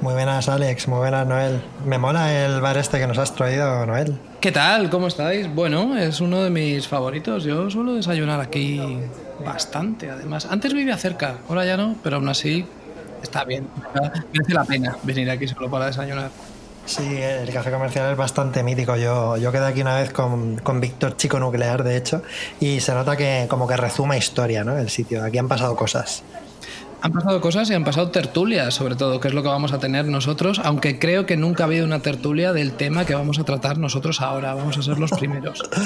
Muy buenas, Alex. Muy buenas, Noel. Me mola el bar este que nos has traído, Noel. ¿Qué tal? ¿Cómo estáis? Bueno, es uno de mis favoritos. Yo suelo desayunar aquí bastante, además. Antes vivía cerca, ahora ya no, pero aún así está bien. Merece la pena venir aquí solo para desayunar. Sí, el café comercial es bastante mítico. Yo, yo quedé aquí una vez con, con Víctor Chico Nuclear, de hecho, y se nota que como que rezuma historia, ¿no? El sitio. Aquí han pasado cosas. Han pasado cosas y han pasado tertulias, sobre todo, que es lo que vamos a tener nosotros, aunque creo que nunca ha habido una tertulia del tema que vamos a tratar nosotros ahora. Vamos a ser los primeros.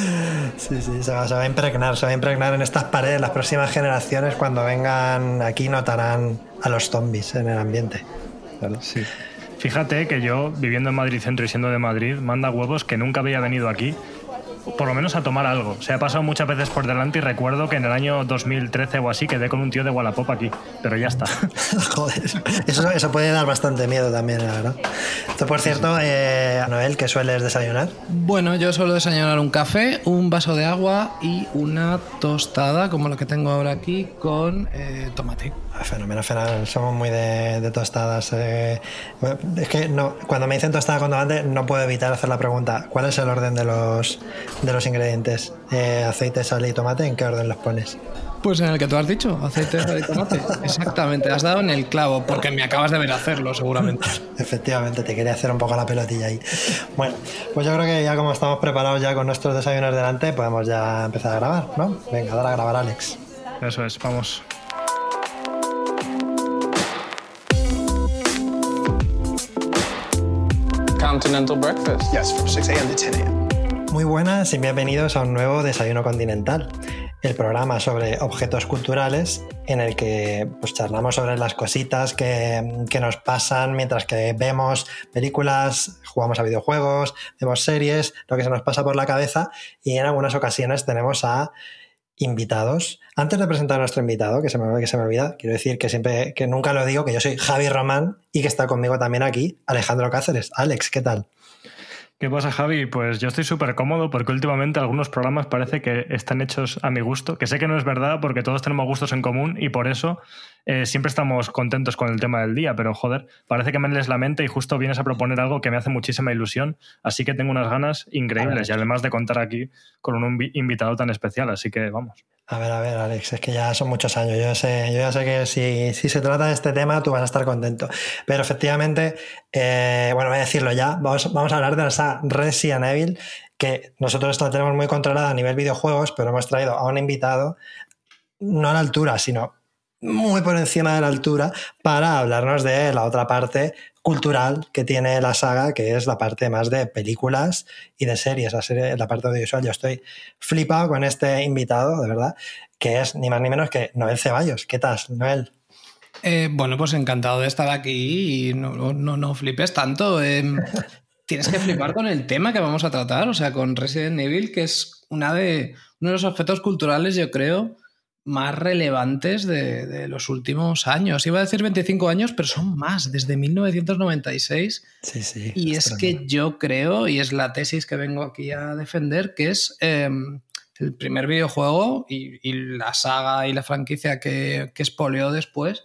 Sí, sí, se va, se va a impregnar, se va a impregnar en estas paredes. Las próximas generaciones, cuando vengan aquí, notarán a los zombies en el ambiente. Sí. Fíjate que yo, viviendo en Madrid Centro y siendo de Madrid, manda huevos que nunca había venido aquí por lo menos a tomar algo. Se ha pasado muchas veces por delante y recuerdo que en el año 2013 o así quedé con un tío de Wallapop aquí, pero ya está. Joder, eso, eso puede dar bastante miedo también, la verdad. Esto, por cierto, eh, Noel, ¿qué sueles desayunar? Bueno, yo suelo desayunar un café, un vaso de agua y una tostada, como la que tengo ahora aquí, con eh, tomate. Fenómeno, fenómeno. Somos muy de, de tostadas. eh. Es que no, cuando me dicen tostada con tomate, no puedo evitar hacer la pregunta: ¿cuál es el orden de los, de los ingredientes? Eh, aceite, sal y tomate, ¿en qué orden los pones? Pues en el que tú has dicho, aceite de tomate. Exactamente, has dado en el clavo, porque me acabas de ver hacerlo, seguramente. Efectivamente, te quería hacer un poco la pelotilla ahí. Bueno, pues yo creo que ya como estamos preparados ya con nuestros desayunos delante, podemos ya empezar a grabar, ¿no? Venga, dar a grabar, Alex. Eso es, vamos. Continental breakfast. Yes, from 6 a.m. to 10 a.m. Muy buenas y bienvenidos a un nuevo Desayuno Continental, el programa sobre objetos culturales en el que pues, charlamos sobre las cositas que, que nos pasan mientras que vemos películas, jugamos a videojuegos, vemos series, lo que se nos pasa por la cabeza y en algunas ocasiones tenemos a invitados. Antes de presentar a nuestro invitado, que se me, olvida, quiero decir que siempre, que nunca lo digo, que yo soy Javi Román y que está conmigo también aquí Alejandro Cáceres. Alex, ¿qué tal? ¿Qué pasa, Javi? Pues yo estoy súper cómodo porque últimamente algunos programas parece que están hechos a mi gusto, que sé que no es verdad porque todos tenemos gustos en común y por eso eh, siempre estamos contentos con el tema del día, pero joder, parece que me lees la mente y justo vienes a proponer algo que me hace muchísima ilusión, así que tengo unas ganas increíbles y además de contar aquí con un invi- invitado tan especial, así que vamos. A ver, a ver, Alex, es que ya son muchos años. Yo, sé, yo ya sé que si, si se trata de este tema, tú vas a estar contento. Pero efectivamente, eh, bueno, voy a decirlo ya, vamos, vamos a hablar de esa Resident Evil, que nosotros la tenemos muy controlada a nivel videojuegos, pero hemos traído a un invitado, no a la altura, sino muy por encima de la altura, para hablarnos de la otra parte cultural que tiene la saga, que es la parte más de películas y de series, la, serie, la parte audiovisual. Yo estoy flipado con este invitado, de verdad, que es ni más ni menos que Noel Ceballos. ¿Qué tal, Noel? Eh, bueno, pues encantado de estar aquí y no, no, no flipes tanto. eh, tienes que flipar con el tema que vamos a tratar, o sea, con Resident Evil, que es una de, uno de los objetos culturales, yo creo, más relevantes de, de los últimos años. Iba a decir 25 años, pero son más, desde 1996. Sí, sí. Y es que yo creo, y es la tesis que vengo aquí a defender, que es eh, el primer videojuego y, y la saga y la franquicia que, que espoleó después,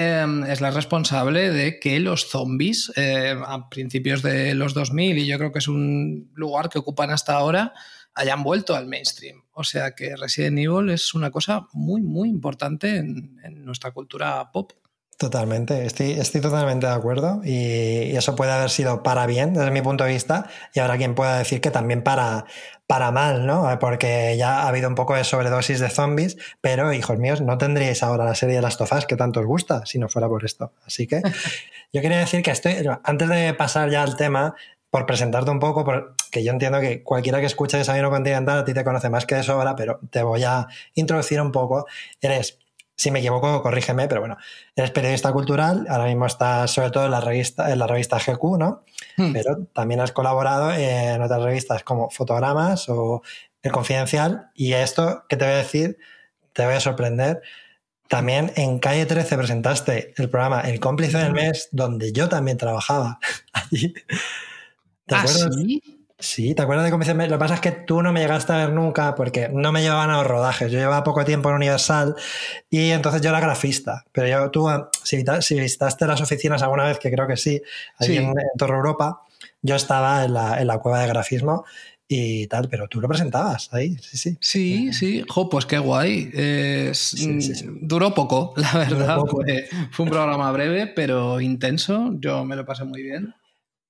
eh, es la responsable de que los zombies eh, a principios de los 2000, y yo creo que es un lugar que ocupan hasta ahora, hayan vuelto al mainstream. O sea que Resident Evil es una cosa muy, muy importante en, en nuestra cultura pop. Totalmente, estoy, estoy totalmente de acuerdo y, y eso puede haber sido para bien desde mi punto de vista y habrá quien pueda decir que también para, para mal, ¿no? Porque ya ha habido un poco de sobredosis de zombies, pero hijos míos, no tendríais ahora la serie de las tofas que tanto os gusta si no fuera por esto. Así que yo quería decir que estoy, antes de pasar ya al tema, por presentarte un poco, por, que yo entiendo que cualquiera que escuche Desayuno Continental a ti te conoce más que de sobra, pero te voy a introducir un poco. Eres, si me equivoco, corrígeme, pero bueno, eres periodista cultural, ahora mismo estás sobre todo en la revista, en la revista GQ, ¿no? Hmm. Pero también has colaborado en otras revistas como Fotogramas o El Confidencial, y esto que te voy a decir, te voy a sorprender. También en Calle 13 presentaste el programa El cómplice del mes, donde yo también trabajaba allí. ¿Te ¿Ah, acuerdas? sí? Sí, ¿te acuerdas de cómo? Lo que pasa es que tú no me llegaste a ver nunca porque no me llevaban a los rodajes. Yo llevaba poco tiempo en Universal y entonces yo era grafista. Pero yo, tú, si, visita- si visitaste las oficinas alguna vez, que creo que sí, Sí. en, en Torre Europa, yo estaba en la, en la cueva de grafismo y tal, pero tú lo presentabas ahí, sí, sí. Sí, sí. Jo, pues qué guay. Sí, sí, sí. Duró poco, la verdad. poco. Fue, fue un programa breve, pero intenso. Yo me lo pasé muy bien.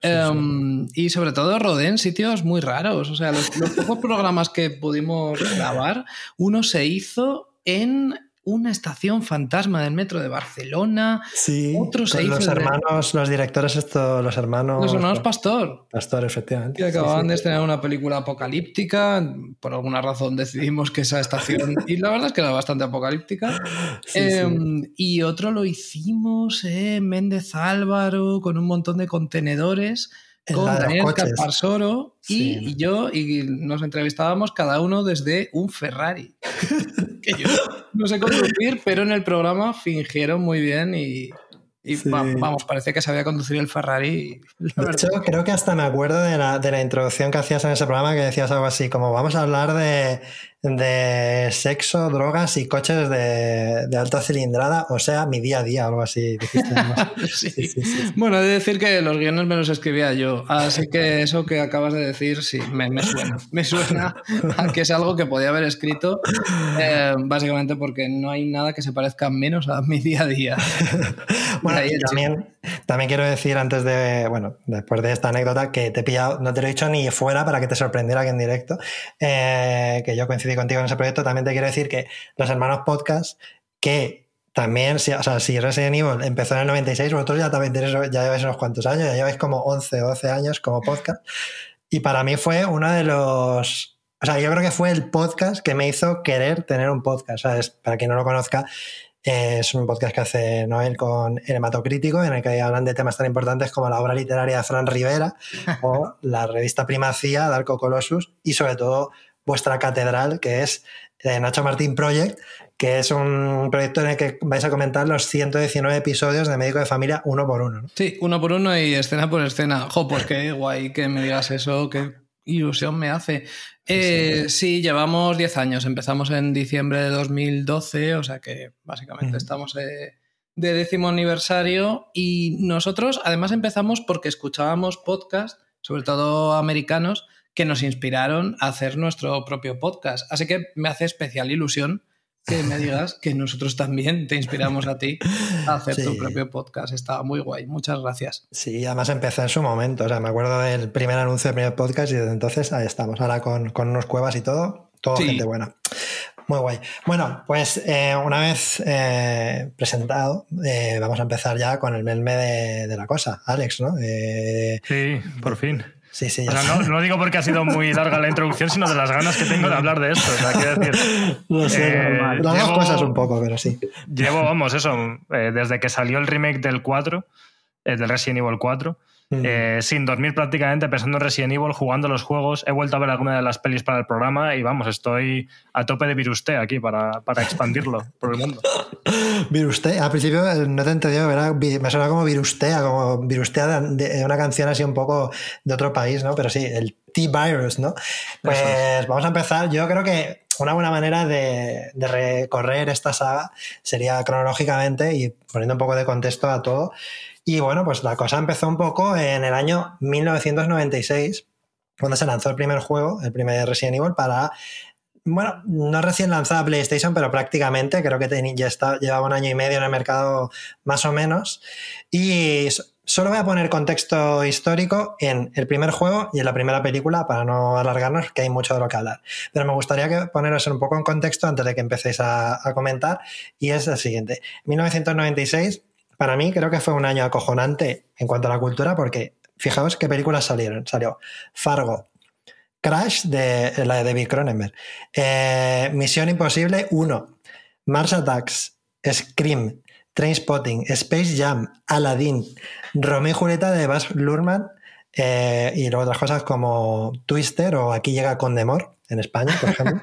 Em, y sobre todo rodé en sitios muy raros. O sea, los, los pocos programas que pudimos grabar, uno se hizo en una estación fantasma del metro de Barcelona. Sí, Otro se con hizo los de- hermanos, los directores, esto, los hermanos. Los hermanos Pastor. Pastor, efectivamente. Que acababan Sí, de estrenar una película apocalíptica. Por alguna razón decidimos que esa estación. y la verdad es que era bastante apocalíptica. Sí. Em, Y otro lo hicimos en Méndez Álvaro con un montón de contenedores. Con Daniel coches. Calparsoro Sí. y, yo, y nos entrevistábamos cada uno desde un Ferrari. que yo no sé conducir, pero en el programa fingieron muy bien y, y Sí. va- vamos, parece que sabía conducir el Ferrari. De hecho, creo que hasta me acuerdo de la, de la introducción que hacías en ese programa que decías algo así, como vamos a hablar de, de sexo, drogas y coches de, de alta cilindrada, o sea, mi día a día, algo así. dijiste, ¿no? Sí. Sí, sí, sí. Bueno, he de decir que los guiones me los escribía yo, así que eso que acabas de decir, sí, me, me suena. Me suena a que es algo que podía haber escrito, eh, básicamente porque no hay nada que se parezca menos a mi día a día. Bueno, y también, también quiero decir antes de, bueno, después de esta anécdota, que te he pillado, no te lo he dicho ni fuera para que te sorprendiera aquí en directo, eh, que yo coincidí contigo en ese proyecto, también te quiero decir que los hermanos podcast, que también, si, o sea, si Resident Evil empezó en el 96, vosotros ya también tenéis, ya lleváis unos cuantos años, ya lleváis como 11 o 12 años como podcast, y para mí fue uno de los... O sea, yo creo que fue el podcast que me hizo querer tener un podcast. ¿sabes? Para quien no lo conozca, es un podcast que hace Noel con el Hematocrítico, en el que hablan de temas tan importantes como la obra literaria de Fran Rivera o la revista Primacía de Arco Colossus y sobre todo vuestra catedral, que es eh, Nacho Martín Project, que es un proyecto en el que vais a comentar los 119 episodios de Médico de Familia uno por uno. ¿no? Sí, uno por uno y escena por escena. Jo, pues qué guay que me digas eso, qué ilusión me hace. Eh, sí, llevamos 10 años, empezamos en diciembre de 2012, o sea que básicamente Mm. estamos eh, de décimo aniversario y nosotros además empezamos porque escuchábamos podcasts, sobre todo americanos, que nos inspiraron a hacer nuestro propio podcast. Así que me hace especial ilusión que me digas que nosotros también te inspiramos a ti a hacer tu propio podcast. Está muy guay. Muchas gracias. Sí, además empecé en su momento. O sea, me acuerdo del primer anuncio del primer podcast y desde entonces ahí estamos. Ahora con, con unos cuevas y todo, todo Sí. gente buena. Muy guay. Bueno, pues eh, una vez eh, presentado, eh, vamos a empezar ya con el melme de, de la cosa, Alex, ¿no? Eh, Sí, por fin. Sí, sí, O ya sea, no, no digo porque ha sido muy larga la introducción, sino de las ganas que tengo de hablar de esto. O sea, quiero decir, Lo sé, Eh, normal. Llevo- cosas un poco, pero sí. llevo, vamos, eso, eh, desde que salió el remake del 4, eh, del Resident Evil 4, Mm. eh, sin dormir prácticamente, pensando en Resident Evil, jugando los juegos. He vuelto a ver alguna de las pelis para el programa y vamos, estoy a tope de viruste aquí para, para expandirlo por el mundo. Virustea, al principio eh, no te he entendido, era vi- me suena como Virustea, como Virustea de, de una canción así un poco de otro país, ¿no? Pero sí, el T-Virus, ¿no? Pues Eso vamos a empezar. Yo creo que una buena manera de, de recorrer esta saga sería cronológicamente y poniendo un poco de contexto a todo. Y bueno, pues la cosa empezó un poco en el año 1996, cuando se lanzó el primer juego, el primer Resident Evil, para bueno, no recién lanzada PlayStation, pero prácticamente creo que ya está, llevaba un año y medio en el mercado más o menos. Y solo voy a poner contexto histórico en el primer juego y en la primera película para no alargarnos, que hay mucho de lo que hablar. Pero me gustaría que poneros un poco en contexto antes de que empecéis a comentar. Y es el siguiente. 1996, para mí creo que fue un año acojonante en cuanto a la cultura porque fijaos qué películas salieron. Salió Fargo, Crash de la de David Cronenberg, eh, Misión Imposible 1, Mars Attacks, Scream, Trainspotting, Space Jam, Aladdin, Romeo y Julieta de Baz Luhrmann eh, y luego otras cosas como Twister o Aquí llega Condemor en España, por ejemplo.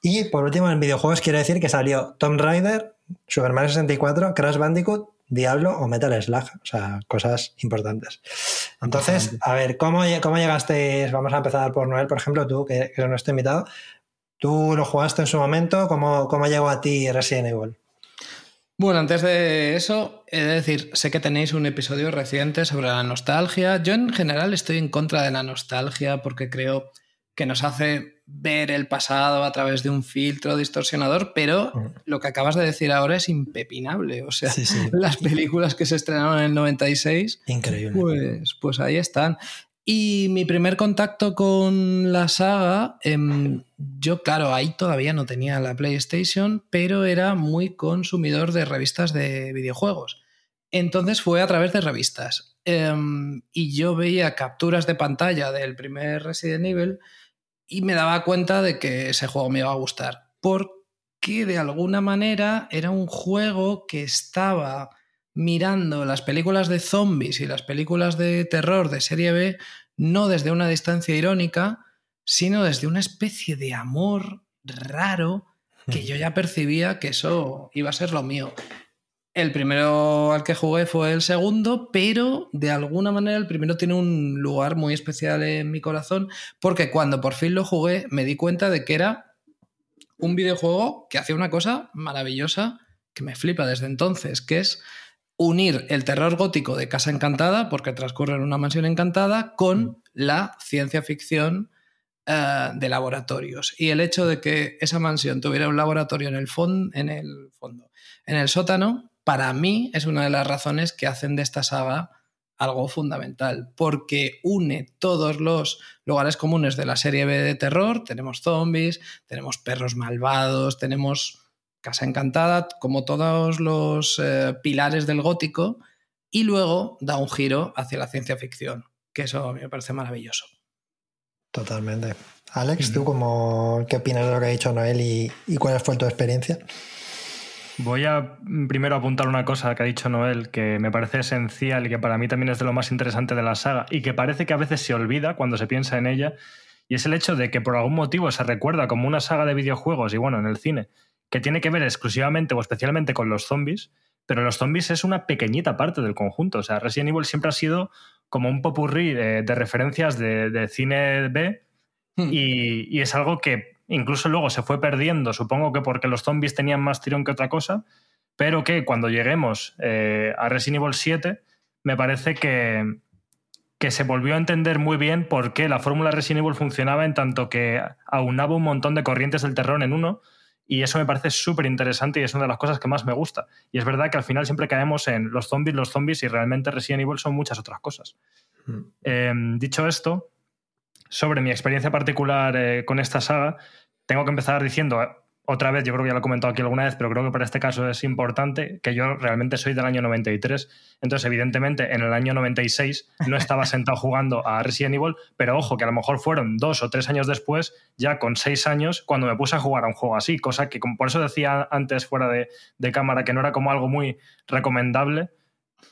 y por último, en videojuegos quiero decir que salió Tomb Raider, Super Mario 64, Crash Bandicoot, Diablo o Metal Slug. O sea, cosas importantes. Entonces, a ver, ¿cómo, cómo llegasteis? Vamos a empezar por Noel, por ejemplo, tú, que, que no estoy invitado. ¿Tú lo jugaste en su momento? ¿Cómo, cómo llegó a ti Resident Evil? Bueno, antes de eso, he de decir, sé que tenéis un episodio reciente sobre la nostalgia. Yo en general estoy en contra de la nostalgia porque creo que nos hace ver el pasado a través de un filtro distorsionador, pero lo que acabas de decir ahora es impepinable. O sea, las películas que se estrenaron en el 96, Increíble. Pues, pues ahí están. Y mi primer contacto con la saga, em, yo claro, ahí todavía no tenía la PlayStation, pero era muy consumidor de revistas de videojuegos. Entonces fue a través de revistas. Em, y yo veía capturas de pantalla del primer Resident Evil y me daba cuenta de que ese juego me iba a gustar. Porque de alguna manera era un juego que estaba mirando las películas de zombies y las películas de terror de serie B no desde una distancia irónica, sino desde una especie de amor raro que yo ya percibía que eso iba a ser lo mío. El primero al que jugué fue el segundo, pero de alguna manera el primero tiene un lugar muy especial en mi corazón, porque cuando por fin lo jugué me di cuenta de que era un videojuego que hacía una cosa maravillosa que me flipa desde entonces, que es unir el terror gótico de Casa Encantada, porque transcurre en una mansión encantada, con la ciencia ficción eh, de laboratorios. Y el hecho de que esa mansión tuviera un laboratorio en el, en el fondo, en el sótano, para mí es una de las razones que hacen de esta saga algo fundamental, porque une todos los lugares comunes de la serie B de terror. Tenemos zombies, tenemos perros malvados, tenemos Casa Encantada, como todos los eh, pilares del gótico, y luego da un giro hacia la ciencia ficción, que eso a mí me parece maravilloso. Totalmente. Alex, ¿tú cómo, qué opinas de lo que ha dicho Noel y, y cuál fue tu experiencia? Voy a mm, primero apuntar una cosa que ha dicho Noel que me parece esencial y que para mí también es de lo más interesante de la saga y que parece que a veces se olvida cuando se piensa en ella y es el hecho de que por algún motivo se recuerda como una saga de videojuegos y bueno, en el cine, que tiene que ver exclusivamente o especialmente con los zombies, pero los zombies es una pequeñita parte del conjunto. O sea, Resident Evil siempre ha sido como un popurrí de, de referencias de, de, cine B hmm. y, y, es algo que incluso luego se fue perdiendo, supongo que porque los zombies tenían más tirón que otra cosa, pero que cuando lleguemos eh, a Resident Evil 7 me parece que, que se volvió a entender muy bien por qué la fórmula Resident Evil funcionaba en tanto que aunaba un montón de corrientes del terror en uno y eso me parece súper interesante y es una de las cosas que más me gusta. Y es verdad que al final siempre caemos en los zombies, los zombies y realmente Resident Evil son muchas otras cosas. Mm. Eh, dicho esto, sobre mi experiencia particular eh, con esta saga, tengo que empezar diciendo otra vez, yo creo que ya lo he comentado aquí alguna vez, pero creo que para este caso es importante que yo realmente soy del año 93. Entonces, evidentemente, en el año 96 no estaba sentado jugando a Resident Evil, pero ojo, que a lo mejor fueron dos o tres años después, ya con seis años, cuando me puse a jugar a un juego así, cosa que por eso decía antes fuera de, de cámara que no era como algo muy recomendable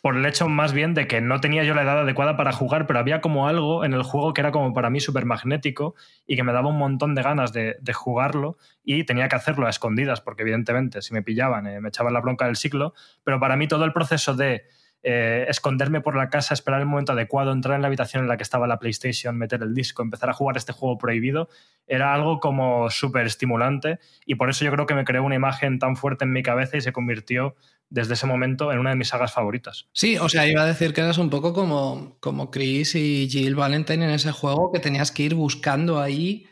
por el hecho más bien de que no tenía yo la edad adecuada para jugar, pero había como algo en el juego que era como para mí súper magnético y que me daba un montón de ganas de, jugarlo y tenía que hacerlo a escondidas, porque evidentemente si me pillaban eh, me echaban la bronca del ciclo, pero para mí todo el proceso de eh, esconderme por la casa, esperar el momento adecuado, entrar en la habitación en la que estaba la PlayStation, meter el disco, empezar a jugar este juego prohibido, era algo como súper estimulante y por eso yo creo que me creó una imagen tan fuerte en mi cabeza y se convirtió desde ese momento en una de mis sagas favoritas. Sí, o sea, iba a decir que eras un poco como, como Chris y Jill Valentine en ese juego que tenías que ir buscando ahí.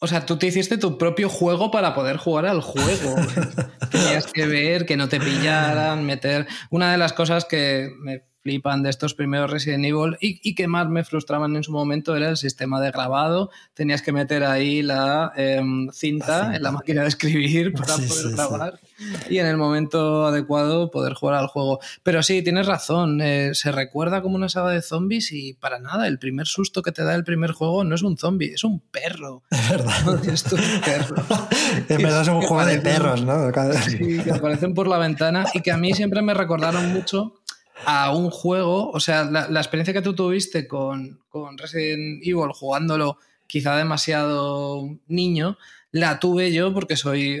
O sea, tú te hiciste tu propio juego para poder jugar al juego. Tenías que ver que no te pillaran, meter. Una de las cosas que me flipan de estos primeros Resident Evil y, que más me frustraban en su momento era el sistema de grabado. Tenías que meter ahí la, em, cinta, en la máquina de escribir para poder grabar y en el momento adecuado poder jugar al juego. Pero sí, tienes razón, eh, se recuerda como una saga de zombies y para nada, el primer susto que te da el primer juego no es un zombie, es un perro. Es verdad. es un perro. en verdad es un juego de perros, ¿no? Sí, que aparecen por la ventana y que a mí siempre me recordaron mucho a un juego, o sea, la, experiencia que tú tuviste con, con Resident Evil jugándolo quizá demasiado niño, la tuve yo porque soy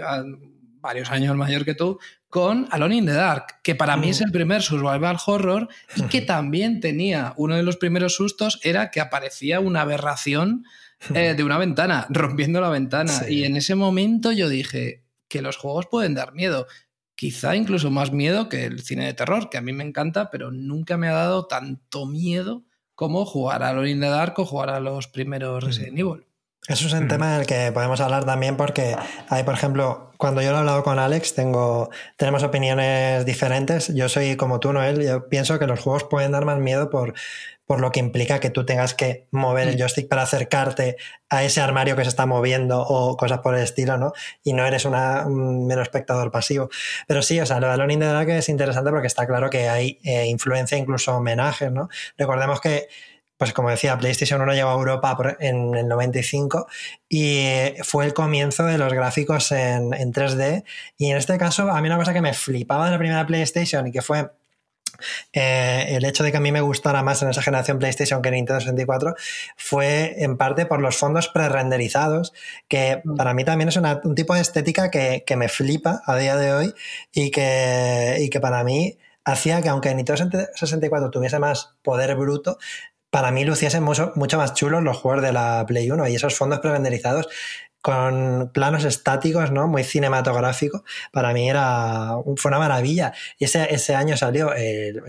varios años mayor que tú, con Alone in the Dark, que para mí es el primer survival horror y que también tenía uno de los primeros sustos, era que aparecía una aberración eh, de una ventana, rompiendo la ventana. Y en ese momento yo dije que los juegos pueden dar miedo. Quizá incluso más miedo que el cine de terror, que a mí me encanta, pero nunca me ha dado tanto miedo como jugar a Alone in the Dark o jugar a los primeros Resident Evil. Eso es un tema del que podemos hablar también porque hay, por ejemplo, cuando yo lo he hablado con Alex, tengo, tenemos opiniones diferentes. Yo soy como tú, Noel. Yo pienso que los juegos pueden dar más miedo por, por lo que implica que tú tengas que mover el joystick para acercarte a ese armario que se está moviendo o cosas por el estilo, ¿no? Y no eres una, un mero espectador pasivo. Pero sí, o sea, lo de Alone in the Dark es interesante porque está claro que hay eh, influencia, incluso homenajes, ¿no? Recordemos que pues como decía, PlayStation 1 llegó a Europa en el 95 y fue el comienzo de los gráficos en, 3D. Y en este caso, a mí una cosa que me flipaba de la primera PlayStation y que fue eh, el hecho de que a mí me gustara más en esa generación PlayStation que Nintendo 64 fue en parte por los fondos pre-renderizados, que mm. para mí también es un tipo de estética que, me flipa a día de hoy y que, y que para mí hacía que aunque Nintendo 64 tuviese más poder bruto, para mí luciesen mucho, mucho más chulos los juegos de la Play 1 y esos fondos prerenderizados con planos estáticos, ¿no? Muy cinematográfico. Para mí era, fue una maravilla. Y ese, ese año salió el,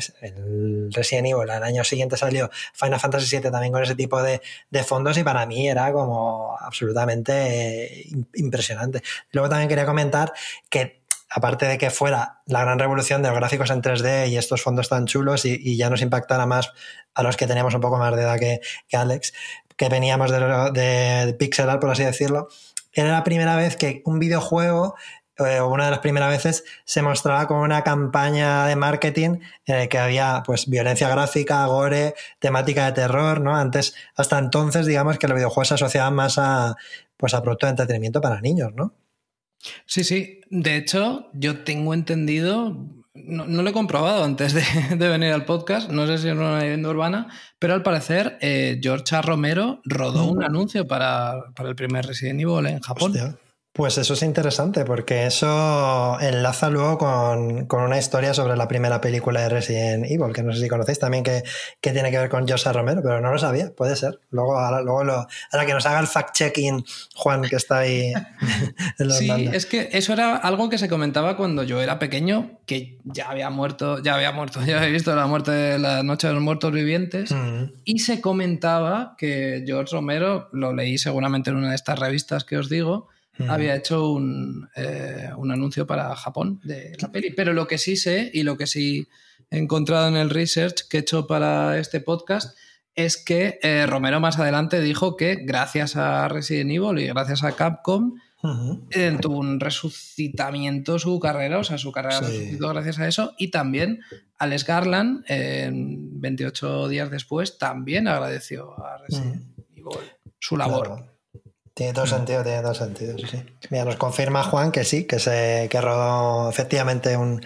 Resident Evil, el año siguiente salió Final Fantasy VII también con ese tipo de, de fondos y para mí era como absolutamente impresionante. Luego también quería comentar que aparte de que fuera la gran revolución de los gráficos en 3D y estos fondos tan chulos y, ya nos impactara más a los que teníamos un poco más de edad que, Alex, que veníamos de, de, pixel art, por así decirlo, era la primera vez que un videojuego eh, una de las primeras veces se mostraba como una campaña de marketing en el que había pues violencia gráfica, gore, temática de terror, ¿no? Antes, hasta entonces, digamos que los videojuegos se asociaban más a pues a producto de entretenimiento para niños, ¿no? Sí, sí. De hecho, yo tengo entendido, no, lo he comprobado antes de, venir al podcast, no sé si es una leyenda urbana, pero al parecer eh, George. Romero rodó un anuncio para, el primer Resident Evil en Japón. Pues eso es interesante porque eso enlaza luego con, una historia sobre la primera película de Resident Evil, que no sé si conocéis también que, tiene que ver con José Romero, pero no lo sabía, puede ser. Luego, ahora, luego lo, ahora que nos haga el fact-checking Juan, que está ahí. sí, es que eso era algo que se comentaba cuando yo era pequeño, que ya había muerto, ya había muerto, ya había visto la muerte de la Noche de los Muertos Vivientes, mm. y se comentaba que George Romero, lo leí seguramente en una de estas revistas que os digo, había hecho eh, un, anuncio para Japón de la peli. Pero lo que sí sé y lo que sí he encontrado en el research que he hecho para este podcast es que eh, Romero más adelante dijo que gracias a Resident Evil y gracias a Capcom eh, tuvo un resucitamiento su carrera, o sea, su carrera resucitó gracias a eso. Y también Alex Garland, 28 días después, también agradeció a Resident Evil su labor. Tiene todo sentido, tiene todo sentido, sí, sí. Mira, nos confirma Juan que sí, que se que rodó efectivamente un,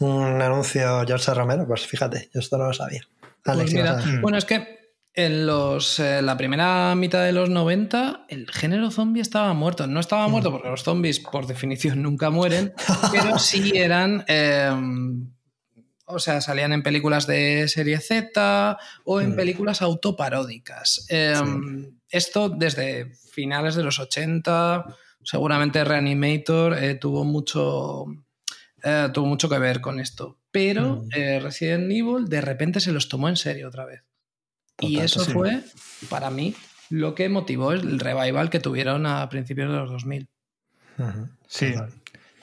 anuncio George Romero. Pues fíjate, yo esto no lo sabía. Pues bueno, es que en los, eh, la primera mitad de los 90 el género zombie estaba muerto. No estaba muerto mm. porque los zombies por definición nunca mueren, pero sí eran... Em, o sea, salían en películas de serie Z o en mm. películas autoparódicas. Em, esto desde finales de los 80, seguramente Reanimator eh, tuvo, mucho, eh, tuvo mucho que ver con esto. Pero mm. eh, Resident Evil de repente se los tomó en serio otra vez. y eso fue, para mí, lo que motivó el revival que tuvieron a principios de los 2000. Sí.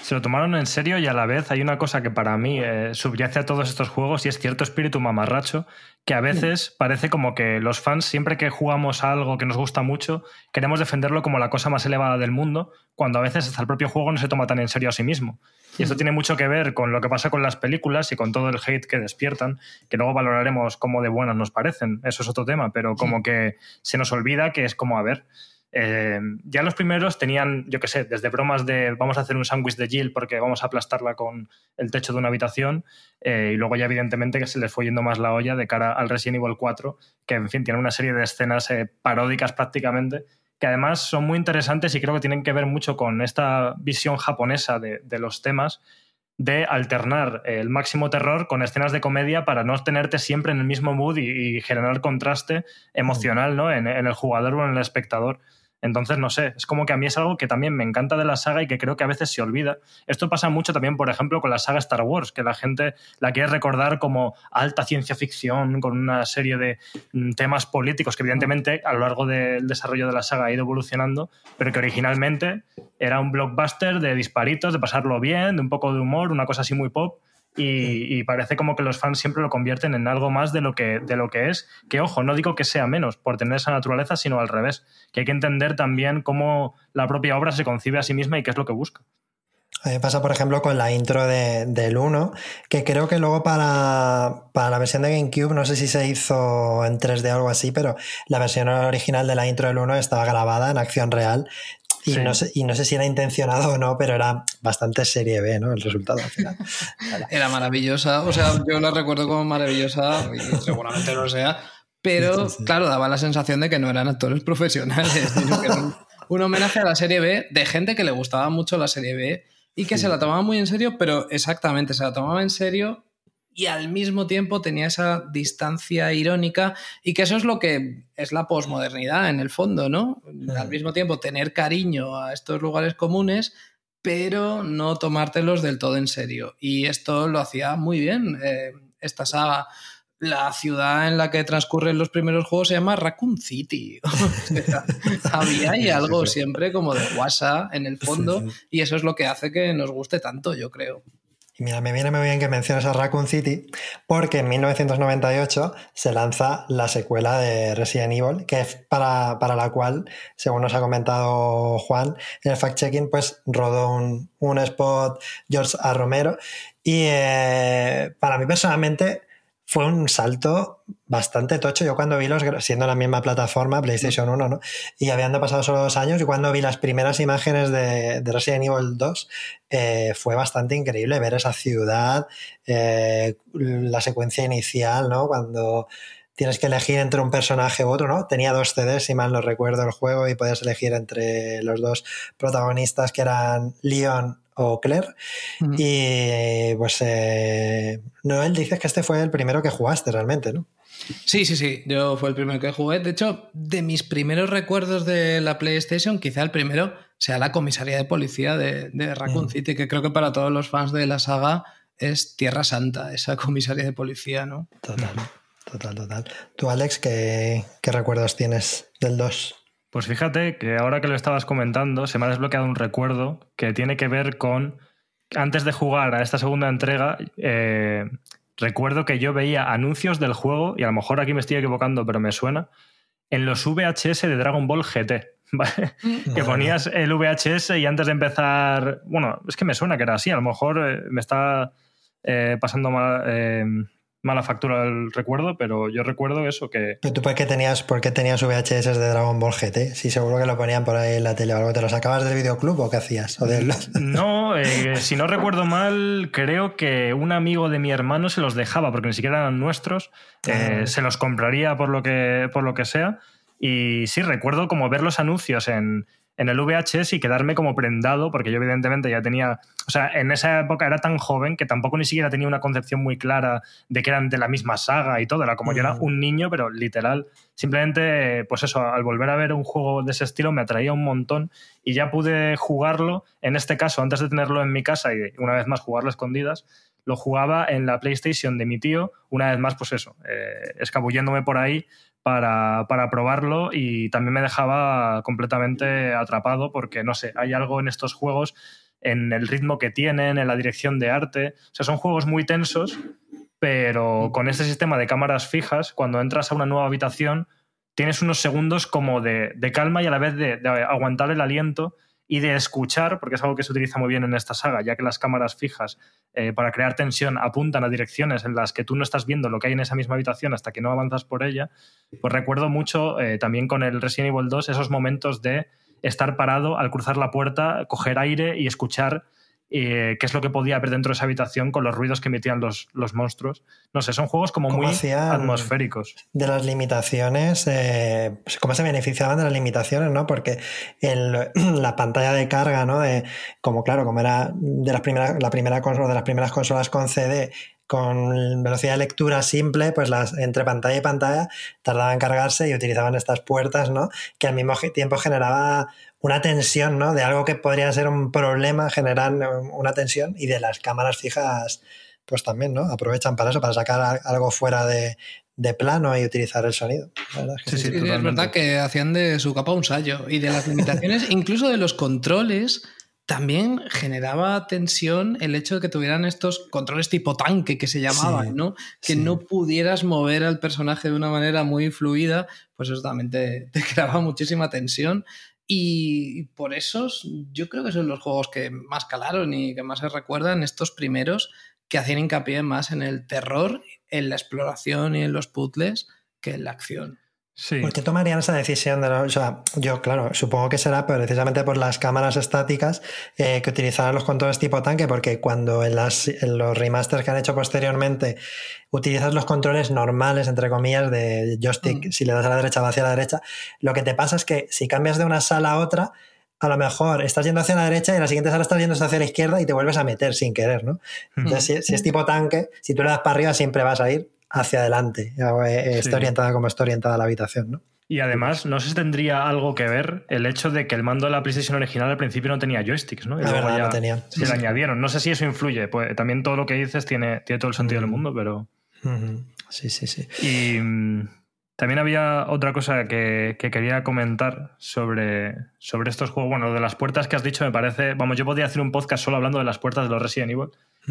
Se lo tomaron en serio y a la vez hay una cosa que para mí eh, subyace a todos estos juegos y es cierto espíritu mamarracho que a veces parece como que los fans siempre que jugamos a algo que nos gusta mucho queremos defenderlo como la cosa más elevada del mundo cuando a veces hasta el propio juego no se toma tan en serio a sí mismo. Y esto tiene mucho que ver con lo que pasa con las películas y con todo el hate que despiertan, que luego valoraremos cómo de buenas nos parecen, eso es otro tema, pero como que se nos olvida que es como, a ver, eh, ya los primeros tenían, yo qué sé, desde bromas de vamos a hacer un sándwich de Jill porque vamos a aplastarla con el techo de una habitación, eh, y luego ya evidentemente que se les fue yendo más la olla de cara al Resident Evil 4, que en fin tiene una serie de escenas eh, paródicas prácticamente, que además son muy interesantes y creo que tienen que ver mucho con esta visión japonesa de, los temas de alternar el máximo terror con escenas de comedia para no tenerte siempre en el mismo mood y, generar contraste emocional ¿no? en, el jugador o en el espectador. Entonces, no sé, es como que a mí es algo que también me encanta de la saga y que creo que a veces se olvida. Esto pasa mucho también, por ejemplo, con la saga Star Wars, que la gente la quiere recordar como alta ciencia ficción, con una serie de mm, temas políticos que evidentemente a lo largo del desarrollo de la saga ha ido evolucionando, pero que originalmente era un blockbuster de disparitos, de pasarlo bien, de un poco de humor, una cosa así muy pop y, parece como que los fans siempre lo convierten en algo más de lo, que, de lo que es. Que ojo, no digo que sea menos por tener esa naturaleza, sino al revés. Que hay que entender también cómo la propia obra se concibe a sí misma y qué es lo que busca. A mí pasa, por ejemplo, con la intro de, del 1, que creo que luego para, para, la versión de GameCube, no sé si se hizo en 3D o algo así, pero la versión original de la intro del 1 estaba grabada en acción real y, no sé, y no sé si era intencionado o no, pero era bastante serie B, ¿no? El resultado al final. Era maravillosa, o sea, yo la recuerdo como maravillosa y seguramente lo sea, pero claro, daba la sensación de que no eran actores profesionales, sino que era un, homenaje a la serie B de gente que le gustaba mucho la serie B y que se la tomaba muy en serio, pero exactamente, se la tomaba en serio y al mismo tiempo tenía esa distancia irónica y que eso es lo que es la posmodernidad en el fondo, ¿no? Al mismo tiempo tener cariño a estos lugares comunes, pero no tomártelos del todo en serio. Y esto lo hacía muy bien eh, esta saga. La ciudad en la que transcurren los primeros juegos se llama Raccoon City. había ahí algo siempre como de guasa en el fondo y eso es lo que hace que nos guste tanto, yo creo. Y mira, me viene muy bien que menciones a Raccoon City, porque en 1998 se lanza la secuela de Resident Evil, que es para, la cual, según nos ha comentado Juan en el fact-checking, pues rodó un, spot George A. Romero. Y eh, para mí personalmente fue un salto bastante tocho. Yo cuando vi los, siendo la misma plataforma, PlayStation 1, ¿no? Y habiendo pasado solo dos años, y cuando vi las primeras imágenes de, Resident Evil 2, eh, fue bastante increíble ver esa ciudad, eh, la secuencia inicial, ¿no? Cuando tienes que elegir entre un personaje u otro, ¿no? Tenía dos CDs, si mal no recuerdo, el juego, y podías elegir entre los dos protagonistas que eran Leon o Claire. Y pues eh, Noel, dices que este fue el primero que jugaste realmente, ¿no? Sí, sí, sí, yo fue el primero que jugué. De hecho, de mis primeros recuerdos de la PlayStation, quizá el primero sea la comisaría de policía de, Raccoon mm. City, que creo que para todos los fans de la saga es Tierra Santa, esa comisaría de policía, ¿no? Total, total, total. Tú, Alex, ¿qué, qué recuerdos tienes del 2? Pues fíjate que ahora que lo estabas comentando, se me ha desbloqueado un recuerdo que tiene que ver con, antes de jugar a esta segunda entrega, eh, recuerdo que yo veía anuncios del juego, y a lo mejor aquí me estoy equivocando, pero me suena, en los VHS de Dragon Ball GT. Mm. que ponías el VHS y antes de empezar, bueno, es que me suena que era así, a lo mejor eh, me está eh, pasando mal, mala factura el recuerdo, pero yo recuerdo eso que... ¿Pero tú por qué tenías, por qué tenías VHS de Dragon Ball GT? Si seguro que lo ponían por ahí en la tele o algo, ¿te lo sacabas del videoclub o qué hacías? No, eh, si no recuerdo mal, creo que un amigo de mi hermano se los dejaba, porque ni siquiera eran nuestros, eh, ah. se los compraría por lo, que, por lo que sea. Y sí, recuerdo como ver los anuncios en, en el VHS y quedarme como prendado, porque yo evidentemente ya tenía, o sea, en esa época era tan joven que tampoco ni siquiera tenía una concepción muy clara de que eran de la misma saga y todo, era como yo era un niño, pero literal, simplemente, pues eso, al volver a ver un juego de ese estilo me atraía un montón y ya pude jugarlo, en este caso, antes de tenerlo en mi casa y una vez más jugarlo a escondidas, lo jugaba en la PlayStation de mi tío, una vez más, pues eso, eh, escabulléndome por ahí para, para, probarlo y también me dejaba completamente atrapado porque, no sé, hay algo en estos juegos en el ritmo que tienen, en la dirección de arte. O sea, son juegos muy tensos, pero con este sistema de cámaras fijas, cuando entras a una nueva habitación, tienes unos segundos como de, calma y a la vez de, aguantar el aliento y de escuchar, porque es algo que se utiliza muy bien en esta saga, ya que las cámaras fijas eh, para crear tensión apuntan a direcciones en las que tú no estás viendo lo que hay en esa misma habitación hasta que no avanzas por ella, pues recuerdo mucho eh, también con el Resident Evil 2 esos momentos de estar parado al cruzar la puerta, coger aire y escuchar eh, qué es lo que podía haber dentro de esa habitación con los ruidos que emitían los, los monstruos. No sé, son juegos como muy atmosféricos. De las limitaciones, eh, pues, cómo se beneficiaban de las limitaciones, ¿no? Porque la pantalla de carga, ¿no? como claro, como era de las primeras, la primera consola, de las primeras consolas con CD, con velocidad de lectura simple, pues las entre pantalla y pantalla tardaban en cargarse y utilizaban estas puertas, ¿no? Que al mismo tiempo generaba una tensión, ¿no? De algo que podría ser un problema, generan una tensión y de las cámaras fijas, pues también, ¿no? Aprovechan para eso, para sacar algo fuera de, plano y utilizar el sonido. sí, sí, es verdad que hacían de su capa un sallo y de las limitaciones, incluso de los controles. También generaba tensión el hecho de que tuvieran estos controles tipo tanque que se llamaban, ¿no? Que no pudieras mover al personaje de una manera muy fluida, pues eso también te creaba muchísima tensión. Y por eso yo creo que son los juegos que más calaron y que más se recuerdan, estos primeros que hacían hincapié más en el terror, en la exploración y en los puzzles que en la acción. ¿Por qué tomarían esa decisión? De o sea, yo, claro, supongo que será precisamente por las cámaras estáticas eh, que utilizarán los controles tipo tanque, porque cuando en, las, en los remasters que han hecho posteriormente utilizas los controles normales, entre comillas, de joystick, mm. si le das a la derecha va hacia la derecha, lo que te pasa es que si cambias de una sala a otra, a lo mejor estás yendo hacia la derecha y en la siguiente sala estás yendo hacia la izquierda y te vuelves a meter sin querer, ¿no? Entonces, si, si, es tipo tanque, si tú le das para arriba siempre vas a ir hacia adelante. Eh, está orientada como está orientada la habitación, ¿no? Y además, no sé si tendría algo que ver el hecho de que el mando de la PlayStation original al principio no tenía joysticks, ¿no? Y verdad, no tenía. Se le añadieron. No sé si eso influye. Pues también todo lo que dices tiene, tiene todo el sentido del mundo, pero. Sí, sí, sí. Y mm, también había otra cosa que, quería comentar sobre, sobre estos juegos. Bueno, lo de las puertas que has dicho me parece. Vamos, yo podría hacer un podcast solo hablando de las puertas de los Resident Evil.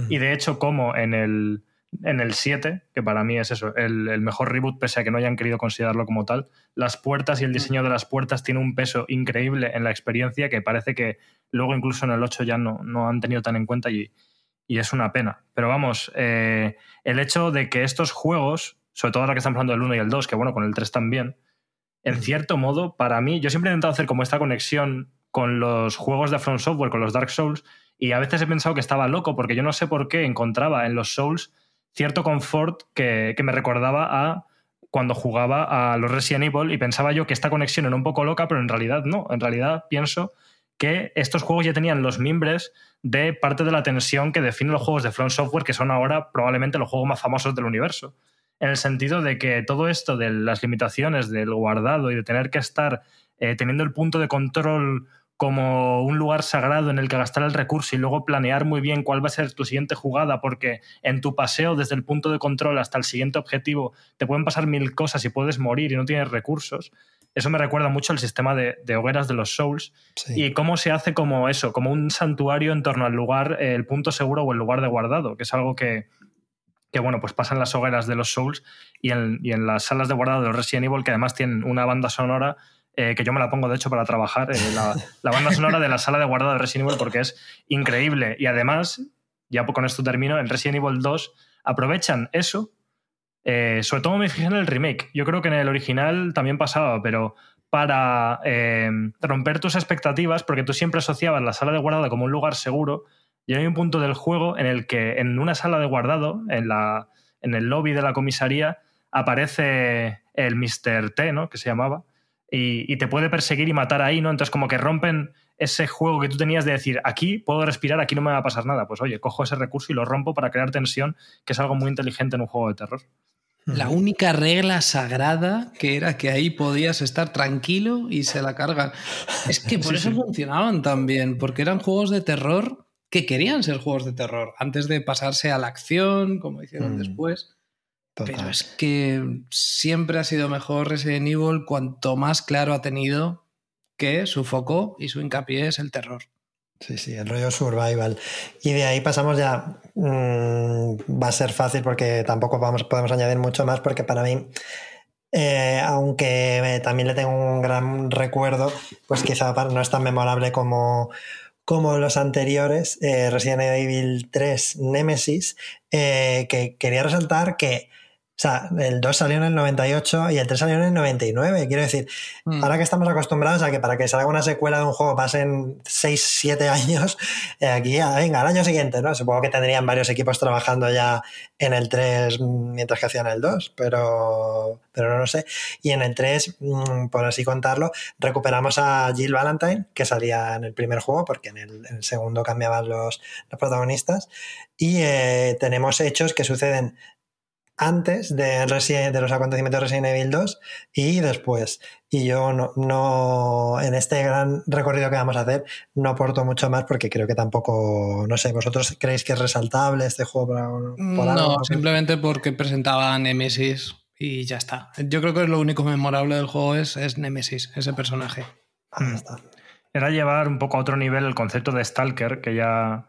Y de hecho, como en el en el 7, que para mí es eso, el, mejor reboot, pese a que no hayan querido considerarlo como tal, las puertas y el diseño de las puertas tiene un peso increíble en la experiencia que parece que luego incluso en el 8 ya no, no han tenido tan en cuenta y, es una pena. Pero vamos, eh, el hecho de que estos juegos, sobre todo ahora que estamos hablando del 1 y el 2, que bueno, con el 3 también, en cierto modo, para mí, yo siempre he intentado hacer como esta conexión con los juegos de From Software, con los Dark Souls, y a veces he pensado que estaba loco, porque yo no sé por qué encontraba en los Souls cierto confort que, me recordaba a cuando jugaba a los Resident Evil y pensaba yo que esta conexión era un poco loca, pero en realidad no. En realidad pienso que estos juegos ya tenían los mimbres de parte de la tensión que define los juegos de From Software, que son ahora probablemente los juegos más famosos del universo. En el sentido de que todo esto de las limitaciones del guardado y de tener que estar eh, teniendo el punto de control como un lugar sagrado en el que gastar el recurso y luego planear muy bien cuál va a ser tu siguiente jugada, porque en tu paseo desde el punto de control hasta el siguiente objetivo te pueden pasar mil cosas y puedes morir y no tienes recursos. Eso me recuerda mucho al sistema de, hogueras de los Souls y cómo se hace como eso, como un santuario en torno al lugar, el punto seguro o el lugar de guardado, que es algo que, que bueno, pues pasan las hogueras de los Souls y en, y en las salas de guardado de los Resident Evil, que además tienen una banda sonora eh, que yo me la pongo de hecho para trabajar, eh, la, banda sonora de la sala de guardado de Resident Evil porque es increíble. Y además, ya con esto termino, en Resident Evil 2 aprovechan eso. Eh, sobre todo me fijé en el remake. Yo creo que en el original también pasaba, pero para romper tus expectativas, porque tú siempre asociabas la sala de guardado como un lugar seguro, y hay un punto del juego en el que en una sala de guardado, en, la, en el lobby de la comisaría, aparece el Mr. T, ¿no? que se llamaba, y, te puede perseguir y matar ahí, ¿no? Entonces como que rompen ese juego que tú tenías de decir, aquí puedo respirar, aquí no me va a pasar nada. Pues oye, cojo ese recurso y lo rompo para crear tensión, que es algo muy inteligente en un juego de terror. La única regla sagrada que era que ahí podías estar tranquilo y se la cargan. Es que por eso funcionaban tan bien, porque eran juegos de terror que querían ser juegos de terror, antes de pasarse a la acción, como hicieron mm. después. Pero es que siempre ha sido mejor Resident Evil cuanto más claro ha tenido que su foco y su hincapié es el terror. Sí, sí, el rollo survival. Y de ahí pasamos ya. Mm, va a ser fácil porque tampoco vamos, podemos añadir mucho más, porque para mí, eh, aunque también le tengo un gran recuerdo, pues quizá no es tan memorable como, como los anteriores, eh, Resident Evil 3 Nemesis, eh, que quería resaltar que o sea, el 2 salió en el 98 y el 3 salió en el 99. Quiero decir, mm. ahora que estamos acostumbrados a que para que salga una secuela de un juego pasen 6, 7 años, eh, aquí, ah, venga, al año siguiente, ¿no? Supongo que tendrían varios equipos trabajando ya en el 3 mientras que hacían el 2, pero, pero no lo sé. Y en el 3, mm, por así contarlo, recuperamos a Jill Valentine, que salía en el primer juego, porque en el, segundo cambiaban los, los protagonistas. Y eh, tenemos hechos que suceden antes de, de, los acontecimientos de Resident Evil 2 y después. Y yo no, en este gran recorrido que vamos a hacer, no aporto mucho más porque creo que tampoco, no sé, ¿vosotros creéis que es resaltable este juego por, No, simplemente porque presentaba Nemesis y ya está. Yo creo que es lo único memorable del juego es, es Nemesis, ese personaje. Hmm. Era llevar un poco a otro nivel el concepto de Stalker, que ya,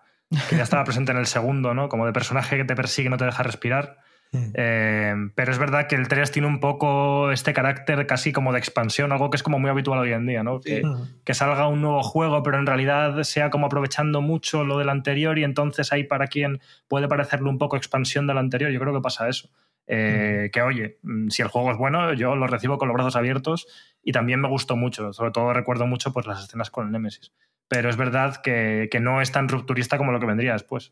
que ya estaba presente en el segundo, ¿no? Como de personaje que te persigue y no te deja respirar Mm. Eh, pero es verdad que el 3 tiene un poco este carácter casi como de expansión, algo que es como muy habitual hoy en día, ¿no? Que, que, salga un nuevo juego, pero en realidad sea como aprovechando mucho lo del anterior y entonces hay para quien puede parecerle un poco expansión del anterior. Yo creo que pasa eso. Eh, mm. Que oye, mm, si el juego es bueno, yo lo recibo con los brazos abiertos y también me gustó mucho. Sobre todo recuerdo mucho pues, las escenas con el Nemesis. Pero es verdad que, que no es tan rupturista como lo que vendría después.